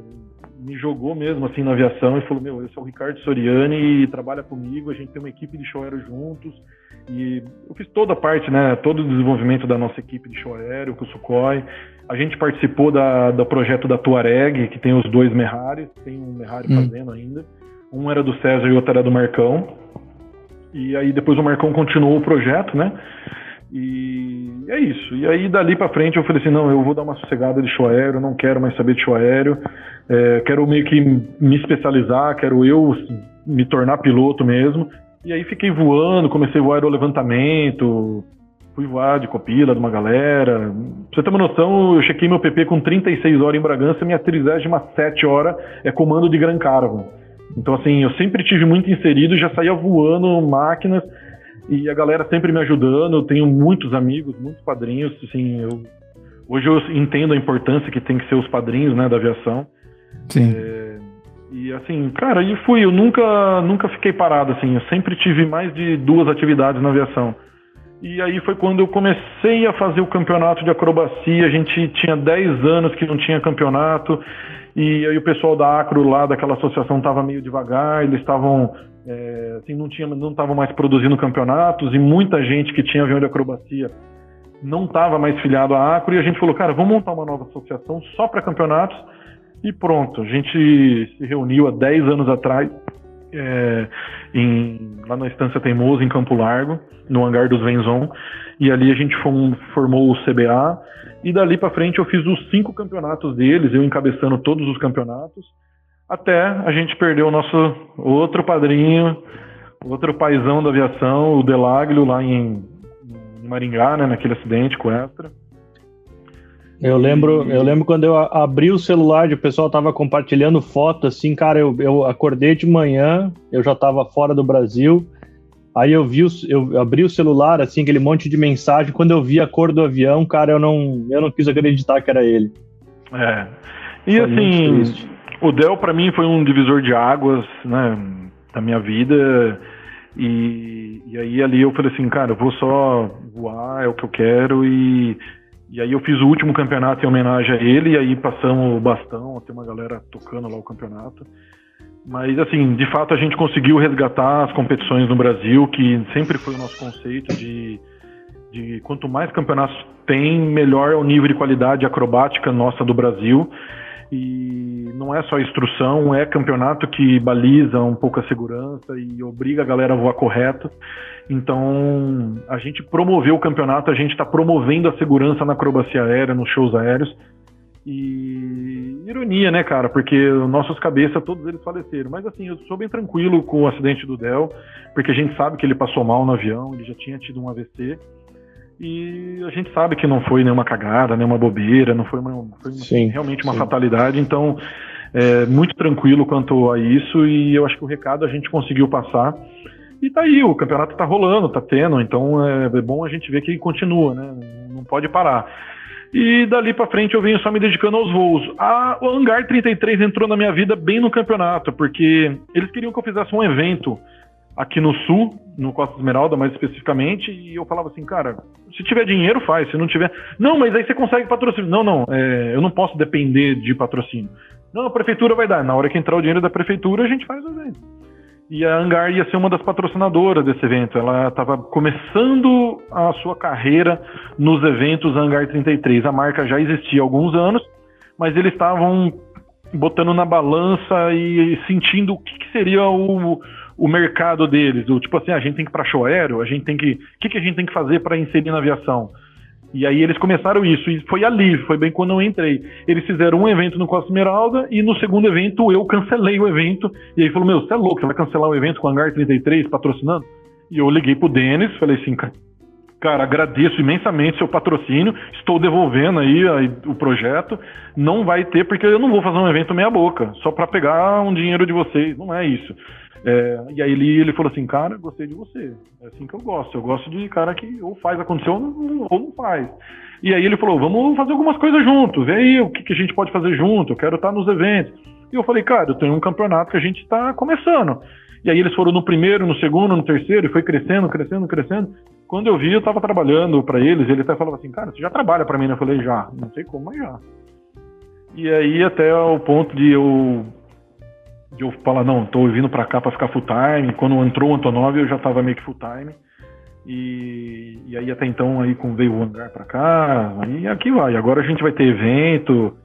me jogou mesmo assim na aviação e falou: Meu, esse é o Ricardo Soriani e trabalha comigo, a gente tem uma equipe de show aéreo juntos. E eu fiz toda a parte, né? Todo o desenvolvimento da nossa equipe de show aéreo, com o Sukhoi. A gente participou da, do projeto da Tuareg, que tem os dois Merrares, tem um Merrari hum. fazendo ainda. Um era do César e o outro era do Marcão. E aí depois o Marcão continuou o projeto, né? E é isso. E aí dali para frente eu falei assim, não, eu vou dar uma sossegada de show aéreo, não quero mais saber de show aéreo, é, quero meio que me especializar, quero eu me tornar piloto mesmo. E aí fiquei voando, comecei a voar o levantamento, fui voar de copila de uma galera. Pra você ter uma noção, eu chequei meu PP com 36 horas em Bragança, minha 37 horas é comando de Gran Caravan. Então, assim, eu sempre tive muito inserido, já saía voando máquinas e a galera sempre me ajudando. Eu tenho muitos amigos, muitos padrinhos. Assim, eu, hoje eu entendo a importância que tem que ser os padrinhos né, da aviação. Sim. É, e assim, cara, e fui. Eu nunca, nunca fiquei parado, assim. Eu sempre tive mais de duas atividades na aviação. E aí foi quando eu comecei a fazer o campeonato de acrobacia. A gente tinha 10 anos que não tinha campeonato. E aí o pessoal da Acro lá, daquela associação, estava meio devagar, eles estavam. É, assim, não tinha, não estavam mais produzindo campeonatos, e muita gente que tinha avião de acrobacia não estava mais filiado à Acro, e a gente falou, cara, vamos montar uma nova associação só para campeonatos, e pronto. A gente se reuniu há 10 anos atrás, é, em, lá na Estância Teimoso, em Campo Largo, no hangar dos Venzon, e ali a gente formou o CBA, e dali para frente eu fiz os cinco campeonatos deles, eu encabeçando todos os campeonatos, até a gente perder o nosso outro padrinho, outro paizão da aviação, o Delaglio, lá em, em Maringá, né, naquele acidente com Extra. Eu lembro, eu lembro quando eu abri o celular e o pessoal tava compartilhando foto, assim, cara, eu, eu acordei de manhã, eu já tava fora do Brasil, Aí eu vi, eu abri o celular, assim, aquele monte de mensagem. Quando eu vi a cor do avião, cara, eu não, eu não quis acreditar que era ele. É. E foi assim, o Dell para mim foi um divisor de águas, né, da minha vida. E, e aí ali eu falei assim, cara, eu vou só voar, é o que eu quero. E, e aí eu fiz o último campeonato em homenagem a ele. E aí passamos o bastão, tem uma galera tocando lá o campeonato. Mas, assim, de fato a gente conseguiu resgatar as competições no Brasil, que sempre foi o nosso conceito de, de quanto mais campeonatos tem, melhor é o nível de qualidade acrobática nossa do Brasil. E não é só instrução, é campeonato que baliza um pouco a segurança e obriga a galera a voar correto. Então, a gente promoveu o campeonato, a gente está promovendo a segurança na acrobacia aérea, nos shows aéreos. E, ironia, né, cara? Porque nossos cabeças, todos eles faleceram. Mas assim, eu sou bem tranquilo com o acidente do Del, porque a gente sabe que ele passou mal no avião, ele já tinha tido um AVC. E a gente sabe que não foi nenhuma cagada, nenhuma bobeira, não foi, uma, foi sim, realmente uma sim. fatalidade. Então, é, muito tranquilo quanto a isso. E eu acho que o recado a gente conseguiu passar. E tá aí, o campeonato tá rolando, tá tendo. Então é, é bom a gente ver que continua, né? Não pode parar. E dali para frente eu venho só me dedicando aos voos. A, o Hangar 33 entrou na minha vida bem no campeonato, porque eles queriam que eu fizesse um evento aqui no sul, no Costa Esmeralda mais especificamente, e eu falava assim, cara, se tiver dinheiro faz, se não tiver, não, mas aí você consegue patrocínio. Não, não, é, eu não posso depender de patrocínio. Não, a prefeitura vai dar. Na hora que entrar o dinheiro da prefeitura, a gente faz o evento. E a Hangar ia ser uma das patrocinadoras desse evento. Ela estava começando a sua carreira nos eventos Hangar 33. A marca já existia há alguns anos, mas eles estavam botando na balança e sentindo o que, que seria o, o mercado deles. O, tipo assim, a gente tem que ir para aéreo, a gente tem que. O que, que a gente tem que fazer para inserir na aviação? E aí eles começaram isso, e foi ali, foi bem quando eu entrei. Eles fizeram um evento no Costa Esmeralda, e no segundo evento eu cancelei o evento. E aí falou: Meu, você é louco, você vai cancelar o evento com o Hangar 33 patrocinando? E eu liguei pro Denis, falei assim, cara, agradeço imensamente seu patrocínio, estou devolvendo aí, aí, o projeto, não vai ter, porque eu não vou fazer um evento meia boca, só para pegar um dinheiro de vocês, não é isso. É, e aí ele, ele falou assim, cara, gostei de você. É assim que eu gosto. Eu gosto de cara que ou faz acontecer ou não, ou não faz. E aí ele falou, vamos fazer algumas coisas juntos. Vê aí o que, que a gente pode fazer junto. Eu quero estar nos eventos. E eu falei, cara, eu tenho um campeonato que a gente está começando. E aí eles foram no primeiro, no segundo, no terceiro, e foi crescendo, crescendo, crescendo. Quando eu vi, eu estava trabalhando para eles, ele até falava assim, cara, você já trabalha para mim? Eu falei, já. Não sei como, mas já. E aí até o ponto de eu de eu falar, não, tô vindo para cá para ficar full time. Quando entrou o Antonov, eu já estava meio que full time. E, e aí até então aí com veio o hangar para cá, e aqui vai. Agora a gente vai ter evento,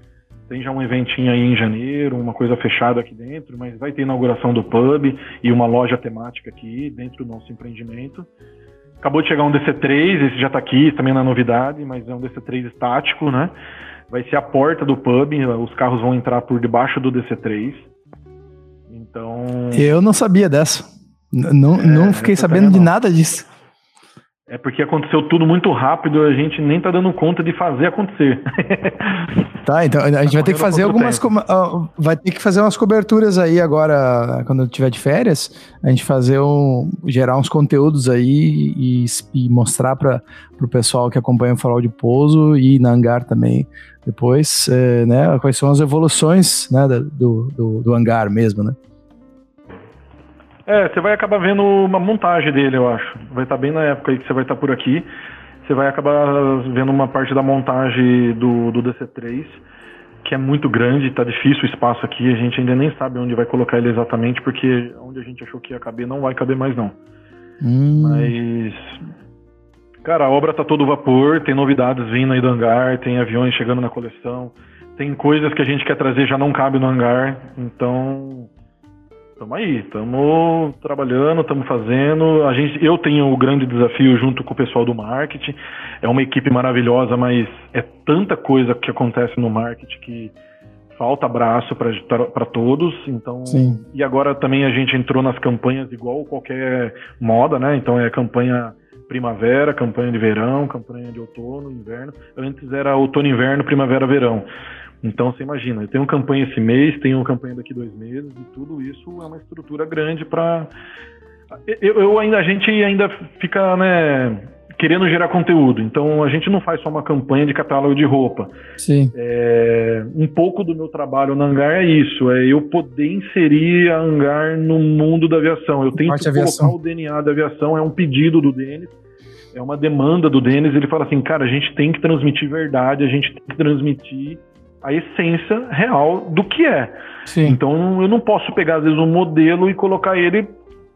tem já um eventinho aí em janeiro, uma coisa fechada aqui dentro, mas vai ter inauguração do pub e uma loja temática aqui dentro do nosso empreendimento. Acabou de chegar um DC3, esse já está aqui, também na é novidade, mas é um DC3 estático, né? Vai ser a porta do pub, os carros vão entrar por debaixo do DC3. Então. Eu não sabia dessa. Não, é, não fiquei sabendo de nada disso. É porque aconteceu tudo muito rápido, a gente nem tá dando conta de fazer acontecer. tá, então a gente tá vai ter que fazer algumas. vai ter que fazer umas coberturas aí agora, quando eu tiver de férias, a gente fazer um. gerar uns conteúdos aí e, e mostrar para o pessoal que acompanha o Farol de Pouso e na Hangar também depois, é, né, quais são as evoluções né, do, do, do hangar mesmo, né? É, você vai acabar vendo uma montagem dele, eu acho. Vai estar bem na época aí que você vai estar por aqui. Você vai acabar vendo uma parte da montagem do, do DC3, que é muito grande, tá difícil o espaço aqui. A gente ainda nem sabe onde vai colocar ele exatamente, porque onde a gente achou que ia caber não vai caber mais não. Hum. Mas Cara, a obra tá todo vapor, tem novidades vindo aí do hangar, tem aviões chegando na coleção, tem coisas que a gente quer trazer já não cabe no hangar, então Estamos aí, estamos trabalhando, estamos fazendo. A gente, eu tenho o grande desafio junto com o pessoal do marketing. É uma equipe maravilhosa, mas é tanta coisa que acontece no marketing que falta braço para todos. Então, Sim. e agora também a gente entrou nas campanhas igual qualquer moda, né? Então é campanha primavera, campanha de verão, campanha de outono, inverno. Antes era outono, inverno, primavera, verão. Então você imagina, eu tenho campanha esse mês, tenho campanha daqui dois meses, e tudo isso é uma estrutura grande para. Eu, eu, ainda, a gente ainda fica, né, querendo gerar conteúdo. Então a gente não faz só uma campanha de catálogo de roupa. Sim. É, um pouco do meu trabalho na Hangar é isso, é eu poder inserir a Hangar no mundo da aviação. Eu tento colocar o DNA da aviação, é um pedido do Denis, é uma demanda do Denis. Ele fala assim, cara, a gente tem que transmitir verdade, a gente tem que transmitir a essência real do que é. Sim. Então eu não posso pegar, às vezes, um modelo e colocar ele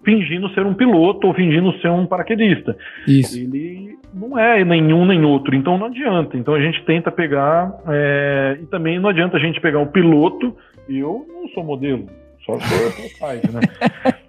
fingindo ser um piloto ou fingindo ser um paraquedista. Isso. Ele não é nenhum nem outro, então não adianta. Então a gente tenta pegar, é, e também não adianta a gente pegar um piloto, eu não sou modelo, só né?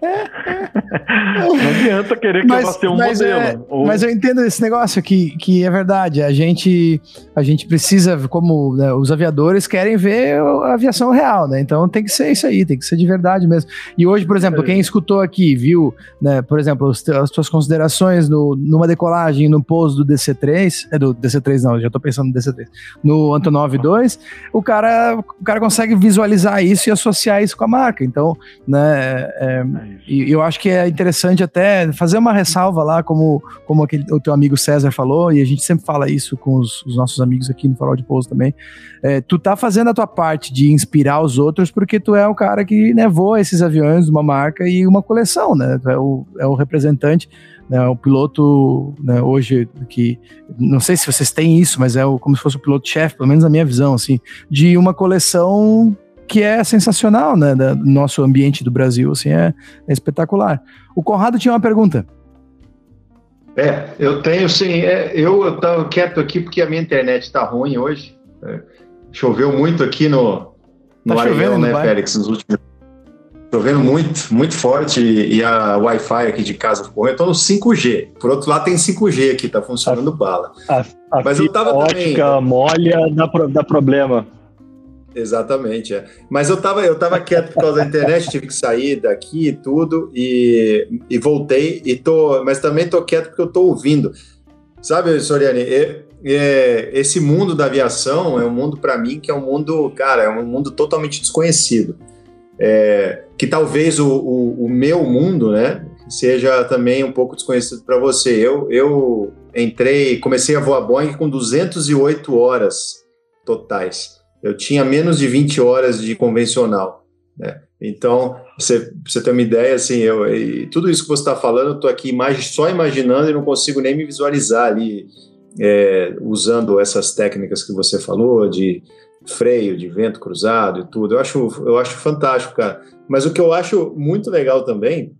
não adianta querer que mas, eu vá ser um mas modelo. É, ou... Mas eu entendo esse negócio que, que é verdade. A gente, a gente precisa, como né, os aviadores querem ver a aviação real, né? Então tem que ser isso aí, tem que ser de verdade mesmo. E hoje, por exemplo, quem escutou aqui, viu, né, por exemplo, as suas considerações no, numa decolagem no pouso do DC3, é do DC3 não, já tô pensando no DC3, no Antonov 2, o cara, o cara consegue visualizar isso e associar isso com a marca. Então, né, é, e eu acho que é interessante até fazer uma ressalva lá, como, como aquele, o teu amigo César falou, e a gente sempre fala isso com os, os nossos amigos aqui no Farol de Pouso também. É, tu tá fazendo a tua parte de inspirar os outros porque tu é o cara que né, voa esses aviões de uma marca e uma coleção, né? Tu é o, é o representante né, o piloto né, hoje que não sei se vocês têm isso, mas é o, como se fosse o piloto chefe, pelo menos na minha visão, assim, de uma coleção que é sensacional, né? Do nosso ambiente do Brasil, assim, é, é espetacular. O Conrado tinha uma pergunta. É, eu tenho sim. É, eu estava quieto aqui porque a minha internet está ruim hoje. É, choveu muito aqui no, no tá né, Félix, nos últimos Chovendo muito, muito forte e a Wi-Fi aqui de casa ficou. Eu tô no 5G. Por outro lado, tem 5G aqui, tá funcionando a, bala. A, a Mas eu tava ótica também... molha dá, dá problema. Exatamente, é. Mas eu tava, eu tava quieto por causa da internet, tive que sair daqui e tudo, e, e voltei, e tô, mas também tô quieto porque eu tô ouvindo. Sabe, Soriani, é, esse mundo da aviação é um mundo para mim que é um mundo, cara, é um mundo totalmente desconhecido. É, que talvez o, o, o, meu mundo, né, seja também um pouco desconhecido para você. Eu, eu entrei, comecei a voar Boeing com 208 horas totais eu tinha menos de 20 horas de convencional. Né? Então, você, você ter uma ideia, assim, eu, tudo isso que você está falando, eu estou aqui só imaginando e não consigo nem me visualizar ali é, usando essas técnicas que você falou, de freio, de vento cruzado e tudo. Eu acho, eu acho fantástico, cara. Mas o que eu acho muito legal também,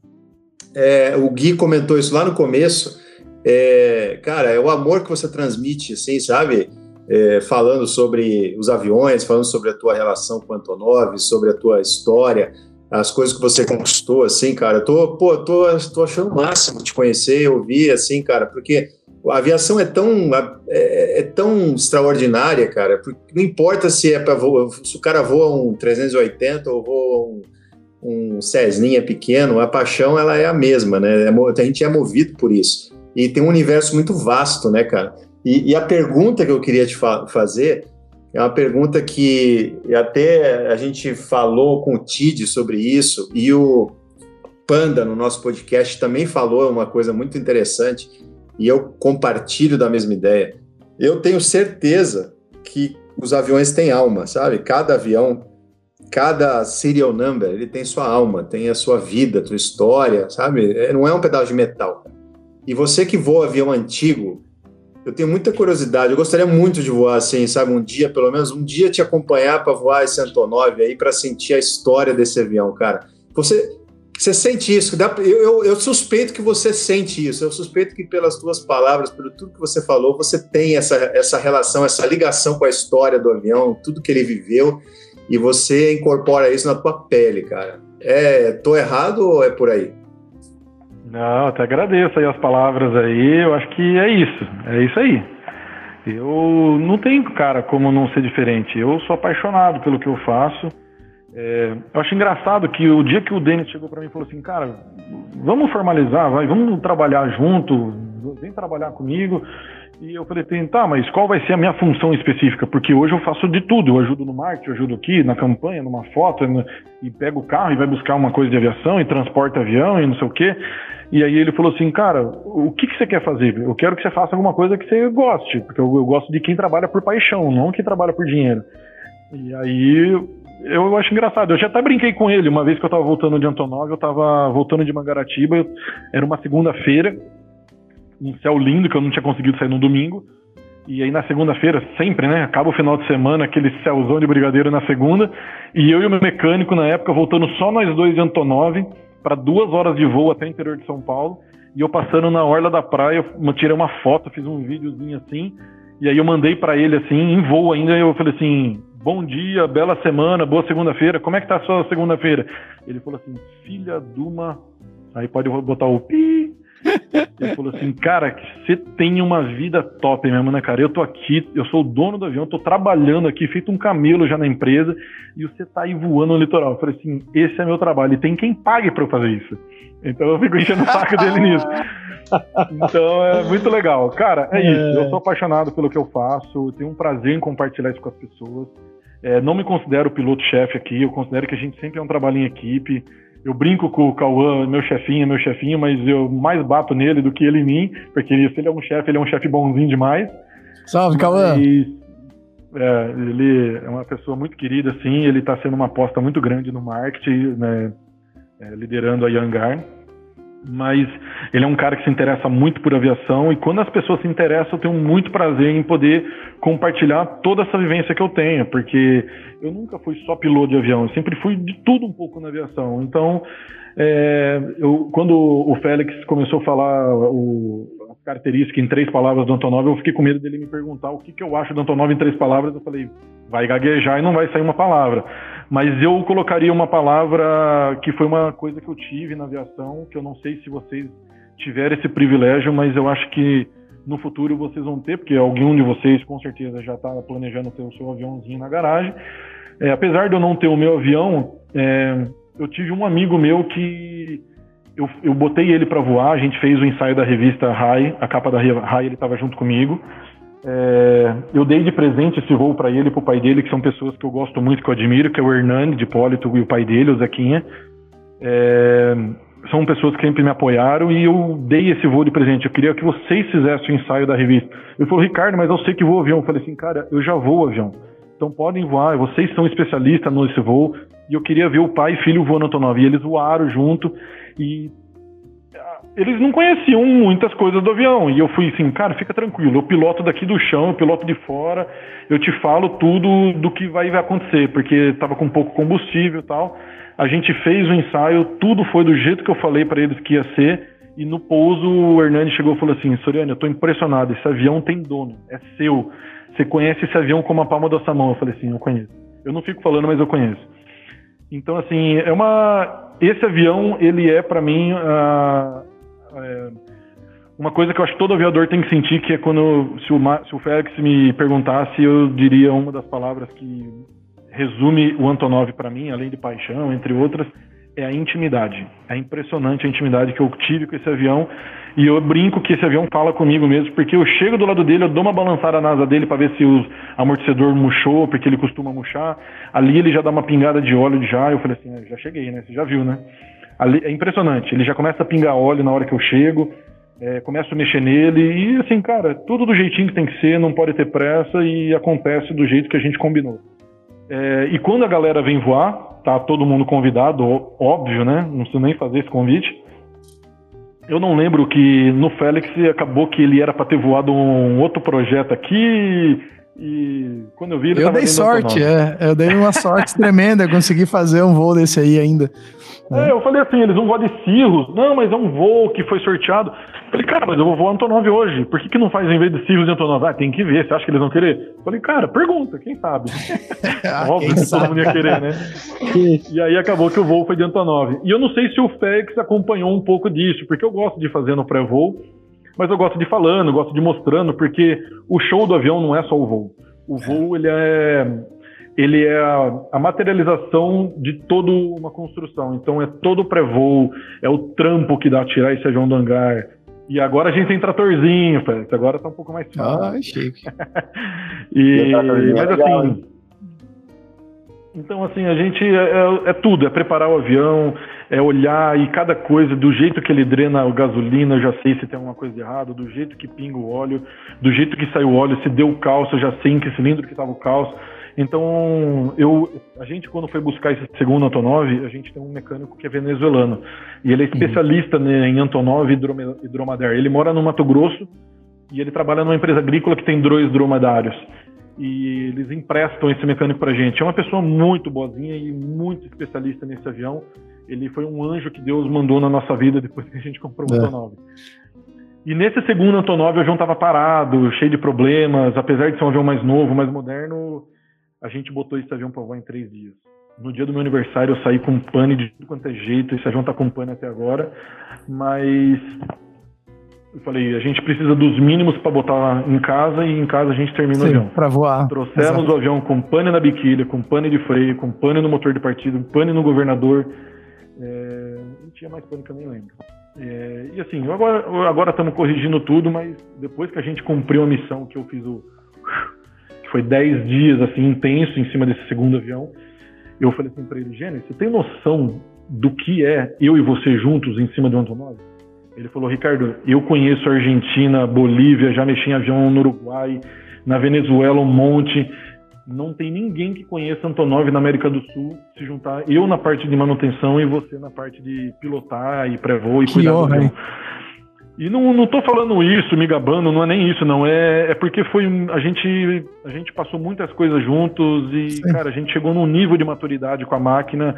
é, o Gui comentou isso lá no começo, é, cara, é o amor que você transmite, assim, sabe? É, falando sobre os aviões, falando sobre a tua relação com o Antonov, sobre a tua história, as coisas que você conquistou, assim, cara. Eu tô, pô, tô, tô achando o máximo te conhecer, ouvir, assim, cara, porque a aviação é tão, é, é tão extraordinária, cara, porque não importa se é para se o cara voa um 380 ou voa um, um pequeno, a paixão ela é a mesma, né? É a gente é movido por isso. E tem um universo muito vasto, né, cara? E, e, a pergunta que eu queria te fa fazer é uma pergunta que até a gente falou com o Tid sobre isso e o Panda no nosso podcast também falou uma coisa muito interessante e eu compartilho da mesma ideia. Eu tenho certeza que os aviões têm alma, sabe? Cada avião, cada serial number, ele tem sua alma, tem a sua vida, sua história, sabe? É, não é um pedaço de metal. E você que voa avião antigo, eu tenho muita curiosidade. Eu gostaria muito de voar assim, sabe? Um dia, pelo menos um dia, te acompanhar para voar esse Antonov aí, para sentir a história desse avião, cara. Você, você sente isso? Eu, eu, eu, suspeito que você sente isso. Eu suspeito que pelas tuas palavras, pelo tudo que você falou, você tem essa, essa relação, essa ligação com a história do avião, tudo que ele viveu, e você incorpora isso na tua pele, cara. É, tô errado ou é por aí? Não, até agradeço aí as palavras aí. Eu acho que é isso. É isso aí. Eu não tenho, cara, como não ser diferente. Eu sou apaixonado pelo que eu faço. É, eu acho engraçado que o dia que o Denis chegou para mim e falou assim, cara, vamos formalizar, vai, vamos trabalhar junto, vem trabalhar comigo. E eu falei, tá, mas qual vai ser a minha função específica? Porque hoje eu faço de tudo. Eu ajudo no marketing, eu ajudo aqui, na campanha, numa foto, e pego o carro e vai buscar uma coisa de aviação e transporta avião e não sei o quê. E aí ele falou assim, cara, o que, que você quer fazer? Eu quero que você faça alguma coisa que você goste, porque eu, eu gosto de quem trabalha por paixão, não quem trabalha por dinheiro. E aí eu acho engraçado. Eu já até brinquei com ele uma vez que eu tava voltando de Antonov, eu tava voltando de Mangaratiba, era uma segunda-feira, um céu lindo que eu não tinha conseguido sair no domingo. E aí na segunda-feira, sempre, né? Acaba o final de semana, aquele céuzão de brigadeiro na segunda. E eu e o meu mecânico na época voltando só nós dois de Antonov para duas horas de voo até o interior de São Paulo. E eu passando na orla da praia, eu tirei uma foto, fiz um videozinho assim. E aí eu mandei para ele assim, em voo ainda, eu falei assim: bom dia, bela semana, boa segunda-feira, como é que tá a sua segunda-feira? Ele falou assim, filha de uma... Aí pode botar o pi, ele falou assim, cara, você tem uma vida top mesmo, né, cara? Eu tô aqui, eu sou o dono do avião, tô trabalhando aqui, feito um camelo já na empresa, e você tá aí voando no litoral. Eu falei assim, esse é meu trabalho, e tem quem pague para eu fazer isso. Então eu fico enchendo o saco dele nisso. Então é muito legal. Cara, é, é isso. Eu sou apaixonado pelo que eu faço, tenho um prazer em compartilhar isso com as pessoas. É, não me considero piloto-chefe aqui, eu considero que a gente sempre é um trabalho em equipe. Eu brinco com o Cauã, meu chefinho, meu chefinho, mas eu mais bato nele do que ele em mim, porque se ele é um chefe, ele é um chefe bonzinho demais. Salve, Cauã! É, ele é uma pessoa muito querida, assim, ele está sendo uma aposta muito grande no marketing, né, é, liderando a Yangar mas ele é um cara que se interessa muito por aviação e quando as pessoas se interessam, eu tenho muito prazer em poder compartilhar toda essa vivência que eu tenho, porque eu nunca fui só piloto de avião, eu sempre fui de tudo um pouco na aviação. Então, é, eu, quando o Félix começou a falar o, as características em três palavras do Antonov, eu fiquei com medo dele me perguntar o que, que eu acho do Antonov em três palavras. Eu falei, vai gaguejar e não vai sair uma palavra. Mas eu colocaria uma palavra que foi uma coisa que eu tive na aviação, que eu não sei se vocês tiveram esse privilégio, mas eu acho que no futuro vocês vão ter, porque algum de vocês com certeza já está planejando ter o seu aviãozinho na garagem. É, apesar de eu não ter o meu avião, é, eu tive um amigo meu que eu, eu botei ele para voar, a gente fez o ensaio da revista Rai, a capa da Rai ele estava junto comigo. É, eu dei de presente esse voo para ele e para o pai dele, que são pessoas que eu gosto muito, que eu admiro, que é o Hernani de Hipólito e o pai dele, o Zequinha. É, são pessoas que sempre me apoiaram e eu dei esse voo de presente. Eu queria que vocês fizessem o ensaio da revista. Ele falou, Ricardo, mas eu sei que vou avião. Eu falei assim, cara, eu já vou avião. Então podem voar, vocês são especialistas nesse voo. E eu queria ver o pai e filho voando Antonov. E eles voaram junto e eles não conheciam muitas coisas do avião. E eu fui assim, cara, fica tranquilo, eu piloto daqui do chão, eu piloto de fora, eu te falo tudo do que vai acontecer, porque estava com pouco combustível e tal. A gente fez o ensaio, tudo foi do jeito que eu falei para eles que ia ser. E no pouso, o Hernani chegou e falou assim: Soriano, eu tô impressionado, esse avião tem dono, é seu. Você conhece esse avião como a palma da sua mão? Eu falei assim: eu conheço. Eu não fico falando, mas eu conheço. Então, assim, é uma. Esse avião, ele é para mim. Uh, é, uma coisa que eu acho que todo aviador tem que sentir, que é quando, se o, se o Félix me perguntasse, eu diria uma das palavras que resume o Antonov para mim, além de paixão, entre outras, é a intimidade. É impressionante a intimidade que eu tive com esse avião. E eu brinco que esse avião fala comigo mesmo, porque eu chego do lado dele, eu dou uma balançada na asa dele para ver se o amortecedor murchou, porque ele costuma murchar. Ali ele já dá uma pingada de óleo já. Eu falei assim, é, já cheguei, né? Você já viu, né? Ali, é impressionante. Ele já começa a pingar óleo na hora que eu chego, é, começo a mexer nele e assim, cara, tudo do jeitinho que tem que ser, não pode ter pressa e acontece do jeito que a gente combinou. É, e quando a galera vem voar, tá todo mundo convidado, óbvio, né? Não preciso nem fazer esse convite. Eu não lembro que no Félix acabou que ele era para ter voado um outro projeto aqui e quando eu vi ele Eu dei sorte, é. Eu dei uma sorte tremenda, consegui fazer um voo desse aí ainda. É, eu falei assim, eles vão voar de Cirrus. Não, mas é um voo que foi sorteado. Eu falei, cara, mas eu vou voar Antonov hoje. Por que, que não faz em vez de Cirrus e Antonov? Ah, tem que ver, você acha que eles vão querer? Eu falei, cara, pergunta, quem sabe? ah, Óbvio que todo mundo ia querer, né? e aí acabou que o voo foi de Antonov. E eu não sei se o FedEx acompanhou um pouco disso, porque eu gosto de fazer no pré-voo, mas eu gosto de falando, gosto de mostrando, porque o show do avião não é só o voo. O voo, ele é ele é a, a, materialização de toda uma construção. Então é todo o pré-voo, é o trampo que dá a tirar esse avião do hangar. E agora a gente tem tratorzinho, Félix. Agora tá um pouco mais fácil. Ah, chique. e, mas é assim. Então, assim, a gente é, é, é, tudo, é preparar o avião, é olhar e cada coisa, do jeito que ele drena a gasolina, eu já sei se tem alguma coisa de errado, do jeito que pinga o óleo, do jeito que sai o óleo, se deu o calço, eu já sei em que cilindro que estava o calço. Então, eu, a gente quando foi buscar esse segundo Antonov, a gente tem um mecânico que é venezuelano. E ele é especialista uhum. em Antonov e dromedário. Ele mora no Mato Grosso e ele trabalha numa empresa agrícola que tem dois dromedários. E eles emprestam esse mecânico pra gente. É uma pessoa muito boazinha e muito especialista nesse avião. Ele foi um anjo que Deus mandou na nossa vida depois que a gente comprou o é. Antonov. E nesse segundo Antonov o avião estava parado, cheio de problemas, apesar de ser um avião mais novo, mais moderno, a gente botou esse avião para voar em três dias. No dia do meu aniversário eu saí com pane de tudo quanto é jeito, esse avião tá com pane até agora, mas eu falei, a gente precisa dos mínimos para botar em casa e em casa a gente termina Sim, o avião. Para voar. Trouxemos Exato. o avião com pane na biquília, com pane de freio, com pane no motor de partida, pane no governador. É, não tinha mais pane que eu nem lembro. É, e assim, agora estamos corrigindo tudo, mas depois que a gente cumpriu a missão que eu fiz o. que foi 10 dias assim, intenso em cima desse segundo avião, eu falei assim para ele, Gênesis, você tem noção do que é eu e você juntos em cima do Antonov? Ele falou, Ricardo, eu conheço a Argentina, Bolívia, já mexi em avião no Uruguai, na Venezuela um monte. Não tem ninguém que conheça Antonov na América do Sul se juntar eu na parte de manutenção e você na parte de pilotar e pré-voo e que cuidar honra, do avião. E não, não tô falando isso, me gabando, não é nem isso, não. É, é porque foi. A gente, a gente passou muitas coisas juntos e, Sim. cara, a gente chegou num nível de maturidade com a máquina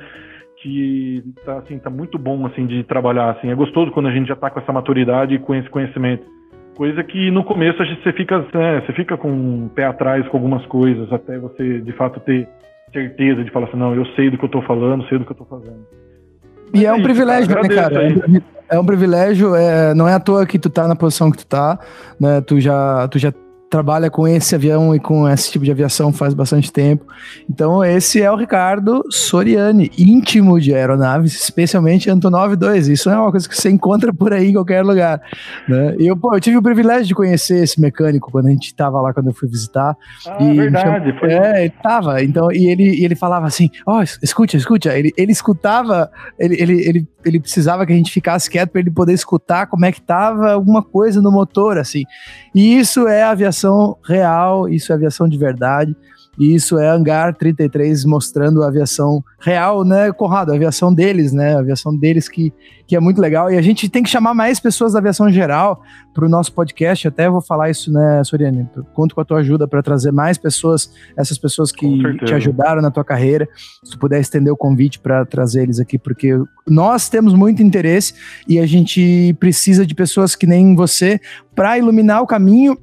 que tá, assim, tá muito bom assim, de trabalhar. Assim. É gostoso quando a gente já tá com essa maturidade e com esse conhecimento. Coisa que no começo a gente, você, fica, né, você fica com o um pé atrás com algumas coisas, até você de fato ter certeza de falar assim, não, eu sei do que eu tô falando, sei do que eu tô fazendo. E é um privilégio, né, cara? É um privilégio, é, não é à toa que tu tá na posição que tu tá, né? Tu já, tu já trabalha com esse avião e com esse tipo de aviação faz bastante tempo. Então, esse é o Ricardo Soriani, íntimo de aeronaves, especialmente Antonov 2. Isso é uma coisa que você encontra por aí em qualquer lugar. Né? E eu, pô, eu tive o privilégio de conhecer esse mecânico quando a gente estava lá, quando eu fui visitar. Ah, e verdade. Foi... É, ele tava. Então, e ele, e ele falava assim: Ó, oh, escute, escute. Ele, ele escutava, ele, ele, ele, ele precisava que a gente ficasse quieto para ele poder escutar como é que tava alguma coisa no motor, assim. E isso é aviação real, isso é aviação de verdade. E isso é Hangar 33 mostrando a aviação real, né, Conrado? A aviação deles, né? A aviação deles que, que é muito legal. E a gente tem que chamar mais pessoas da aviação geral para o nosso podcast. Até vou falar isso, né, Soriane? Conto com a tua ajuda para trazer mais pessoas, essas pessoas que te ajudaram na tua carreira. Se tu puder estender o convite para trazer eles aqui, porque nós temos muito interesse e a gente precisa de pessoas que nem você para iluminar o caminho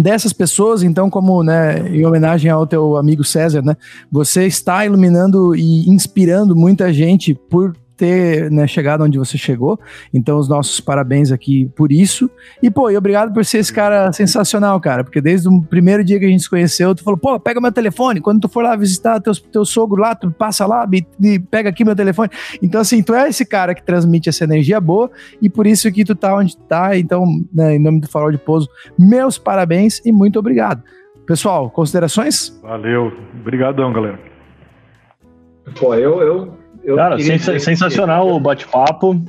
dessas pessoas, então, como né, em homenagem ao teu amigo César, né, você está iluminando e inspirando muita gente por ter né, chegado onde você chegou. Então, os nossos parabéns aqui por isso. E, pô, e obrigado por ser esse cara sensacional, cara. Porque desde o primeiro dia que a gente se conheceu, tu falou, pô, pega meu telefone. Quando tu for lá visitar teu, teu sogro lá, tu passa lá e pega aqui meu telefone. Então, assim, tu é esse cara que transmite essa energia boa e por isso que tu tá onde tá. Então, né, em nome do Farol de Pouso, meus parabéns e muito obrigado. Pessoal, considerações? Valeu. Obrigadão, galera. Pô, eu, eu eu Cara, sens sensacional que... o bate-papo.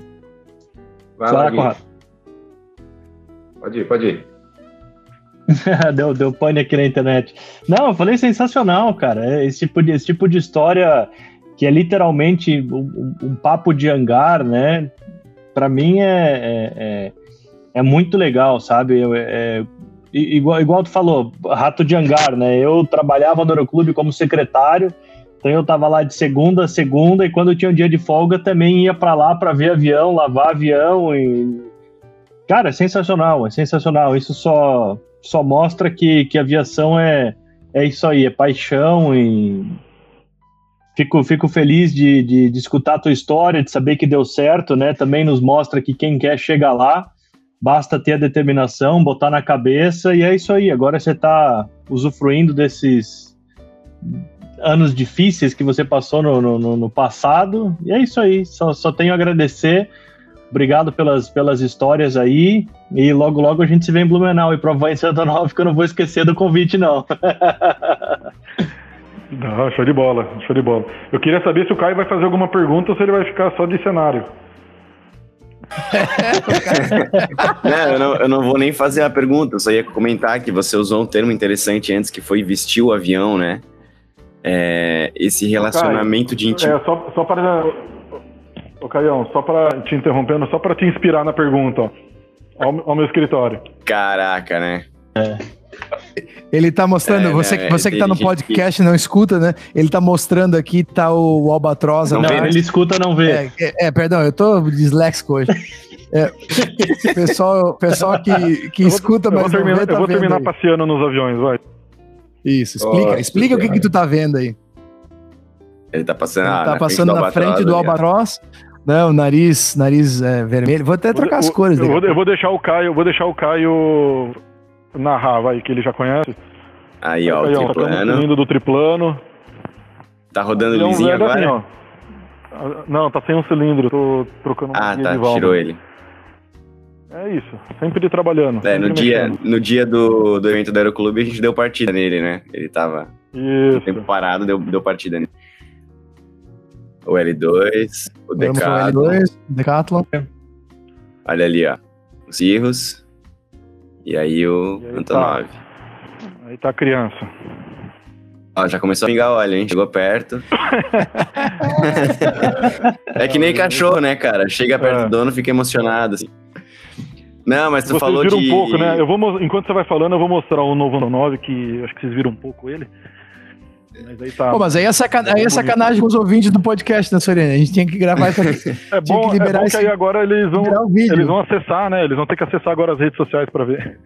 Vai lá, Conrado. Pode ir, pode ir. deu, deu pane aqui na internet. Não, eu falei sensacional, cara. Esse tipo de, esse tipo de história que é literalmente um, um papo de hangar, né? Para mim é, é, é, é, muito legal, sabe? É, igual, igual tu falou, rato de hangar, né? Eu trabalhava no Aeroclube como secretário então eu tava lá de segunda a segunda e quando tinha um dia de folga também ia para lá para ver avião, lavar avião e cara, é sensacional, é sensacional. Isso só só mostra que, que aviação é é isso aí, é paixão e fico, fico feliz de, de, de, escutar a tua história, de saber que deu certo, né? Também nos mostra que quem quer chega lá, basta ter a determinação, botar na cabeça e é isso aí. Agora você está usufruindo desses anos difíceis que você passou no, no, no passado. E é isso aí. Só, só tenho a agradecer. Obrigado pelas, pelas histórias aí. E logo, logo a gente se vê em Blumenau e provar em Santa Nova, que eu não vou esquecer do convite, não. não, show de bola, show de bola. Eu queria saber se o Caio vai fazer alguma pergunta ou se ele vai ficar só de cenário. não, eu, não, eu não vou nem fazer a pergunta, eu só ia comentar que você usou um termo interessante antes que foi vestir o avião, né? É, esse relacionamento de intimidade. É, só, só para. Ô, Caião, só para te interrompendo, só para te inspirar na pergunta, ó. Ao, ao meu escritório. Caraca, né? É. Ele tá mostrando, é, você, não, você que tá no podcast que... não escuta, né? Ele tá mostrando aqui, tá o, o Albatroz. Não, ele escuta, não vê. É, é, é, perdão, eu tô disléxico hoje. É, pessoal, pessoal que, que escuta, mas vou terminar, vê, tá Eu vou terminar passeando nos aviões, vai. Isso, explica, explica o que, que tu tá vendo aí. Ele tá passando, Ele ah, tá na passando frente na frente do albatroz. Não, o nariz, nariz é, vermelho. Vou até trocar as cores Eu, dele. vou, eu vou deixar o Caio, vou deixar o Caio narrar, vai, que ele já conhece. Aí, ó, o Aí, ó, tá triplano. lindo do triplano. Tá rodando Ele é um lisinho velho agora? assim, ó. Não, tá sem um cilindro, tô trocando uma ah, tá, tirou ele. É isso, sempre trabalhando. É, no sempre dia, mexendo. no dia do, do evento do Aeroclube, a gente deu partida nele, né? Ele tava um tempo Isso. parado, deu, deu partida nele. O L2, o Decathlon. L2, Decathlon. Olha ali, ó. Os Irros. E aí o E aí Antonov. Aí tá a criança. Ó, já começou a pingar óleo, hein? Chegou perto. é que nem cachorro, né, cara? Chega perto É. do dono, fica emocionado, assim. Não, mas tu Vocês falou viram de... um pouco, né? Eu vou, enquanto você vai falando, eu vou mostrar o novo 9, que acho que vocês viram um pouco ele. Mas aí tá. Pô, mas aí é, sacan... aí é sacanagem com os ouvintes do podcast, né, Soriano? A gente tinha que gravar isso aqui. é tinha bom, que liberar é bom esse- que aí agora eles vão, Virar o vídeo. eles vão acessar, né? Eles vão ter que acessar agora as redes sociais pra ver.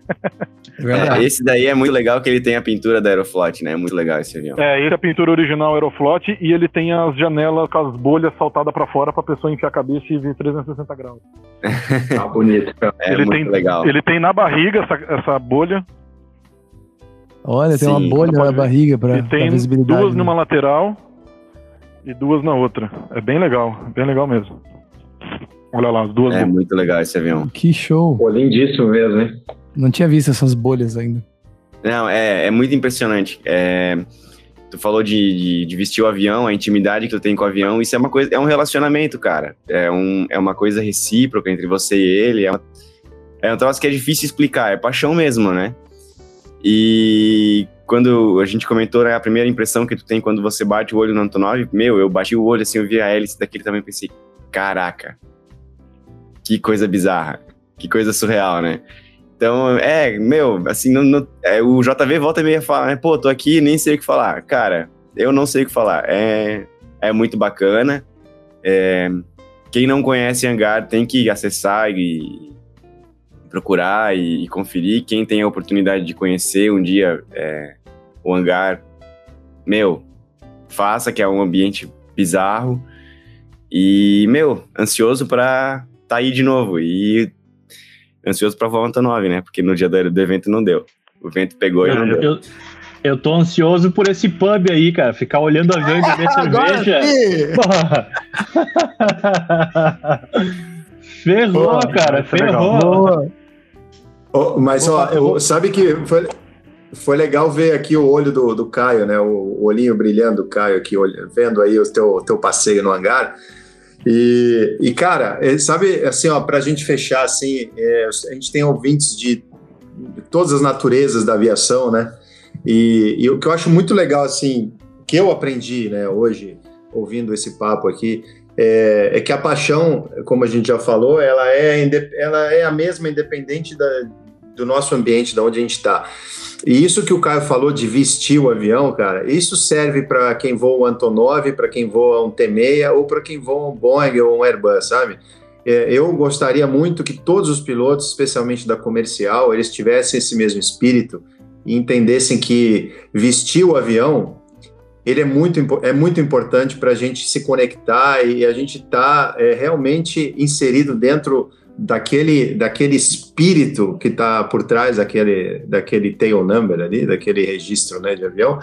É. É, esse daí é muito legal que ele tem a pintura da Aeroflot, né? É muito legal esse avião. É, esse é a pintura original Aeroflot e ele tem as janelas com as bolhas saltadas pra fora pra pessoa enfiar a cabeça e vir 360 graus. Tá bonito. É ele, muito tem, legal. ele tem na barriga essa, essa bolha Olha, tem uma Sim. bolha na barriga tem visibilidade. duas né? numa lateral e duas na outra. É bem legal, bem legal mesmo. Olha lá, as duas É bolhas. muito legal esse avião. Que show. Pô, lindíssimo mesmo, hein? Não tinha visto essas bolhas ainda. Não, é, é muito impressionante. É, tu falou de, de, de vestir o avião, a intimidade que tu tem com o avião, isso é uma coisa, é um relacionamento, cara. É, um, é uma coisa recíproca entre você e ele. É, uma, é um troço que é difícil explicar, é paixão mesmo, né? E quando a gente comentou, né, a primeira impressão que tu tem quando você bate o olho no Antonov, meu, eu bati o olho assim, eu vi a hélice daquele também pensei, caraca, que coisa bizarra, que coisa surreal, né? Então, é, meu, assim, não, é, o JV volta e meia fala, né, pô, tô aqui nem sei o que falar. Cara, eu não sei o que falar. É, é muito bacana. É, quem não conhece Hangar tem que acessar e procurar e, e conferir. Quem tem a oportunidade de conhecer um dia é, o Hangar, meu, faça, que é um ambiente bizarro. E, meu, ansioso pra tá aí de novo. E ansioso pra voar o Antonov, né? Porque no dia do, do evento não deu. O vento pegou e não deu. Eu, eu tô ansioso por esse pub aí, cara. Ficar olhando avião e beber Agora cerveja. sim! Ferrou, Pô, cara, legal. ferrou. Boa. Ô, mas, ó, eu- sabe que foi, foi legal ver aqui o olho do, do Caio, né? O, o olhinho brilhando do Caio aqui, vendo aí o teu, teu passeio no hangar. E, e, cara, é, sabe, assim, ó, pra gente fechar, assim, é, a gente tem ouvintes de, de todas as naturezas da aviação, né? E, e o que eu acho muito legal, assim, que eu aprendi, né, hoje, ouvindo esse papo aqui, é, é que a paixão, como a gente já falou, ela é, ela é a mesma independente da, do nosso ambiente, da onde a gente está. E isso que o Caio falou de vestir o avião, cara, isso serve para quem voa um Antonov, para quem voa um T6 ou para quem voa um Boeing ou um Airbus, sabe? É, eu gostaria muito que todos os pilotos, especialmente da comercial, eles tivessem esse mesmo espírito e entendessem que vestir o avião ele é muito, é muito importante para a gente se conectar e a gente estar realmente inserido dentro daquele, daquele espírito que está por trás daquele, daquele tail number ali, daquele registro né, de avião,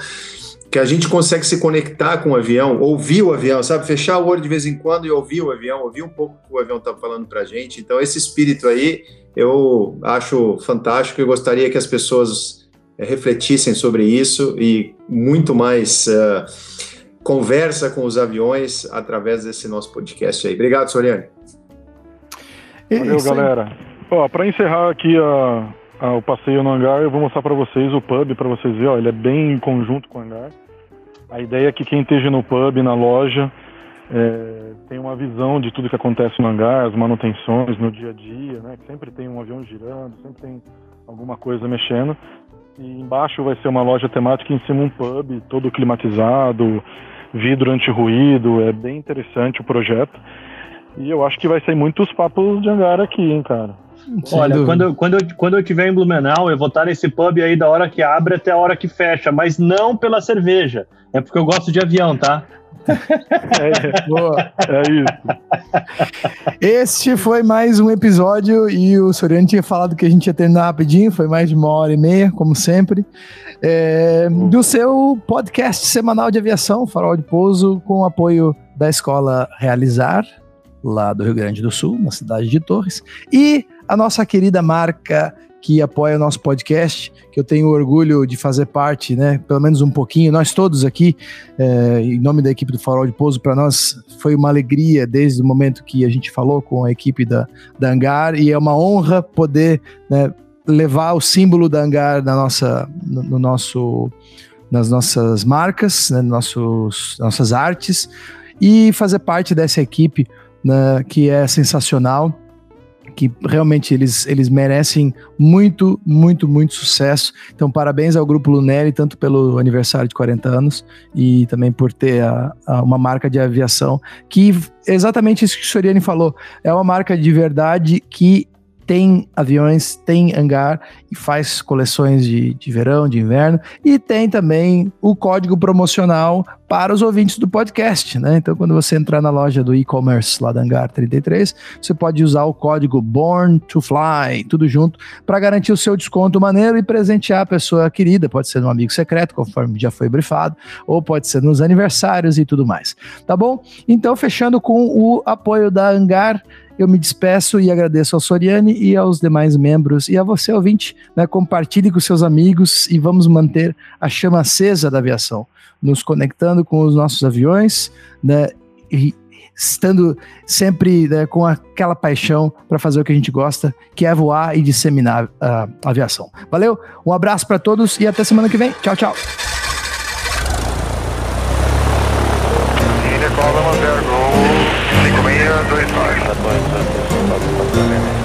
que a gente consegue se conectar com o avião, ouvir o avião, sabe? Fechar o olho de vez em quando e ouvir o avião, ouvir um pouco o que o avião está falando para a gente. Então, esse espírito aí eu acho fantástico e gostaria que as pessoas refletissem sobre isso e muito mais eh, conversa com os aviões através desse nosso podcast aí. Obrigado, Soriane. Valeu, Isso galera. Ó, pra encerrar aqui a, a- o passeio no hangar, eu vou mostrar pra vocês o pub, pra vocês verem, ó, ele é bem em conjunto com o hangar. A ideia é que quem esteja no pub, na loja, é, tem uma visão de tudo que acontece no hangar, as manutenções no dia a dia, né? Que sempre tem um avião girando, sempre tem alguma coisa mexendo. E embaixo vai ser uma loja temática, em cima um pub, todo climatizado, vidro anti-ruído, é bem interessante o projeto. E eu acho que vai sair muitos papos de hangar aqui, hein, cara. Olha, quando, eu, quando, eu, quando eu tiver em Blumenau, eu vou estar nesse pub aí da hora que abre até a hora que fecha, mas não pela cerveja. É porque eu gosto de avião, tá? É, boa, é isso. Este foi mais um episódio e o Soriano tinha falado que a gente ia terminar rapidinho, foi mais de uma hora e meia, como sempre, é, do seu podcast semanal de aviação, Farol de Pouso, com apoio da Escola Realizar, lá do Rio Grande do Sul, na cidade de Torres, e a nossa querida marca que apoia o nosso podcast, que eu tenho orgulho de fazer parte, né? Pelo menos um pouquinho. Nós todos aqui, é, em nome da equipe do Farol de Pouso, para nós foi uma alegria desde o momento que a gente falou com a equipe da, da Angar e é uma honra poder né, levar o símbolo da Angar na nossa, no, no nosso, nas nossas marcas, né, nossos, nossas artes e fazer parte dessa equipe né, que é sensacional que realmente eles, eles merecem muito, muito, muito sucesso. Então, parabéns ao Grupo Lunelli, tanto pelo aniversário de 40 anos e também por ter a, a uma marca de aviação que, exatamente isso que o Soriani falou, é uma marca de verdade que tem aviões, tem hangar e faz coleções de, de verão, de inverno, e tem também o código promocional para os ouvintes do podcast, né? Então, quando você entrar na loja do e-commerce lá da Hangar 33, você pode usar o código Born to Fly, tudo junto, para garantir o seu desconto maneiro e presentear a pessoa querida. Pode ser um amigo secreto, conforme já foi brifado, ou pode ser nos aniversários e tudo mais. Tá bom? Então, fechando com o apoio da Hangar eu me despeço e agradeço ao Soriane e aos demais membros e a você, ouvinte. Né? Compartilhe com seus amigos e vamos manter a chama acesa da aviação, nos conectando com os nossos aviões né? e estando sempre né, com aquela paixão para fazer o que a gente gosta, que é voar e disseminar a uh, aviação. Valeu, um abraço para todos e até semana que vem. Tchau, tchau. That's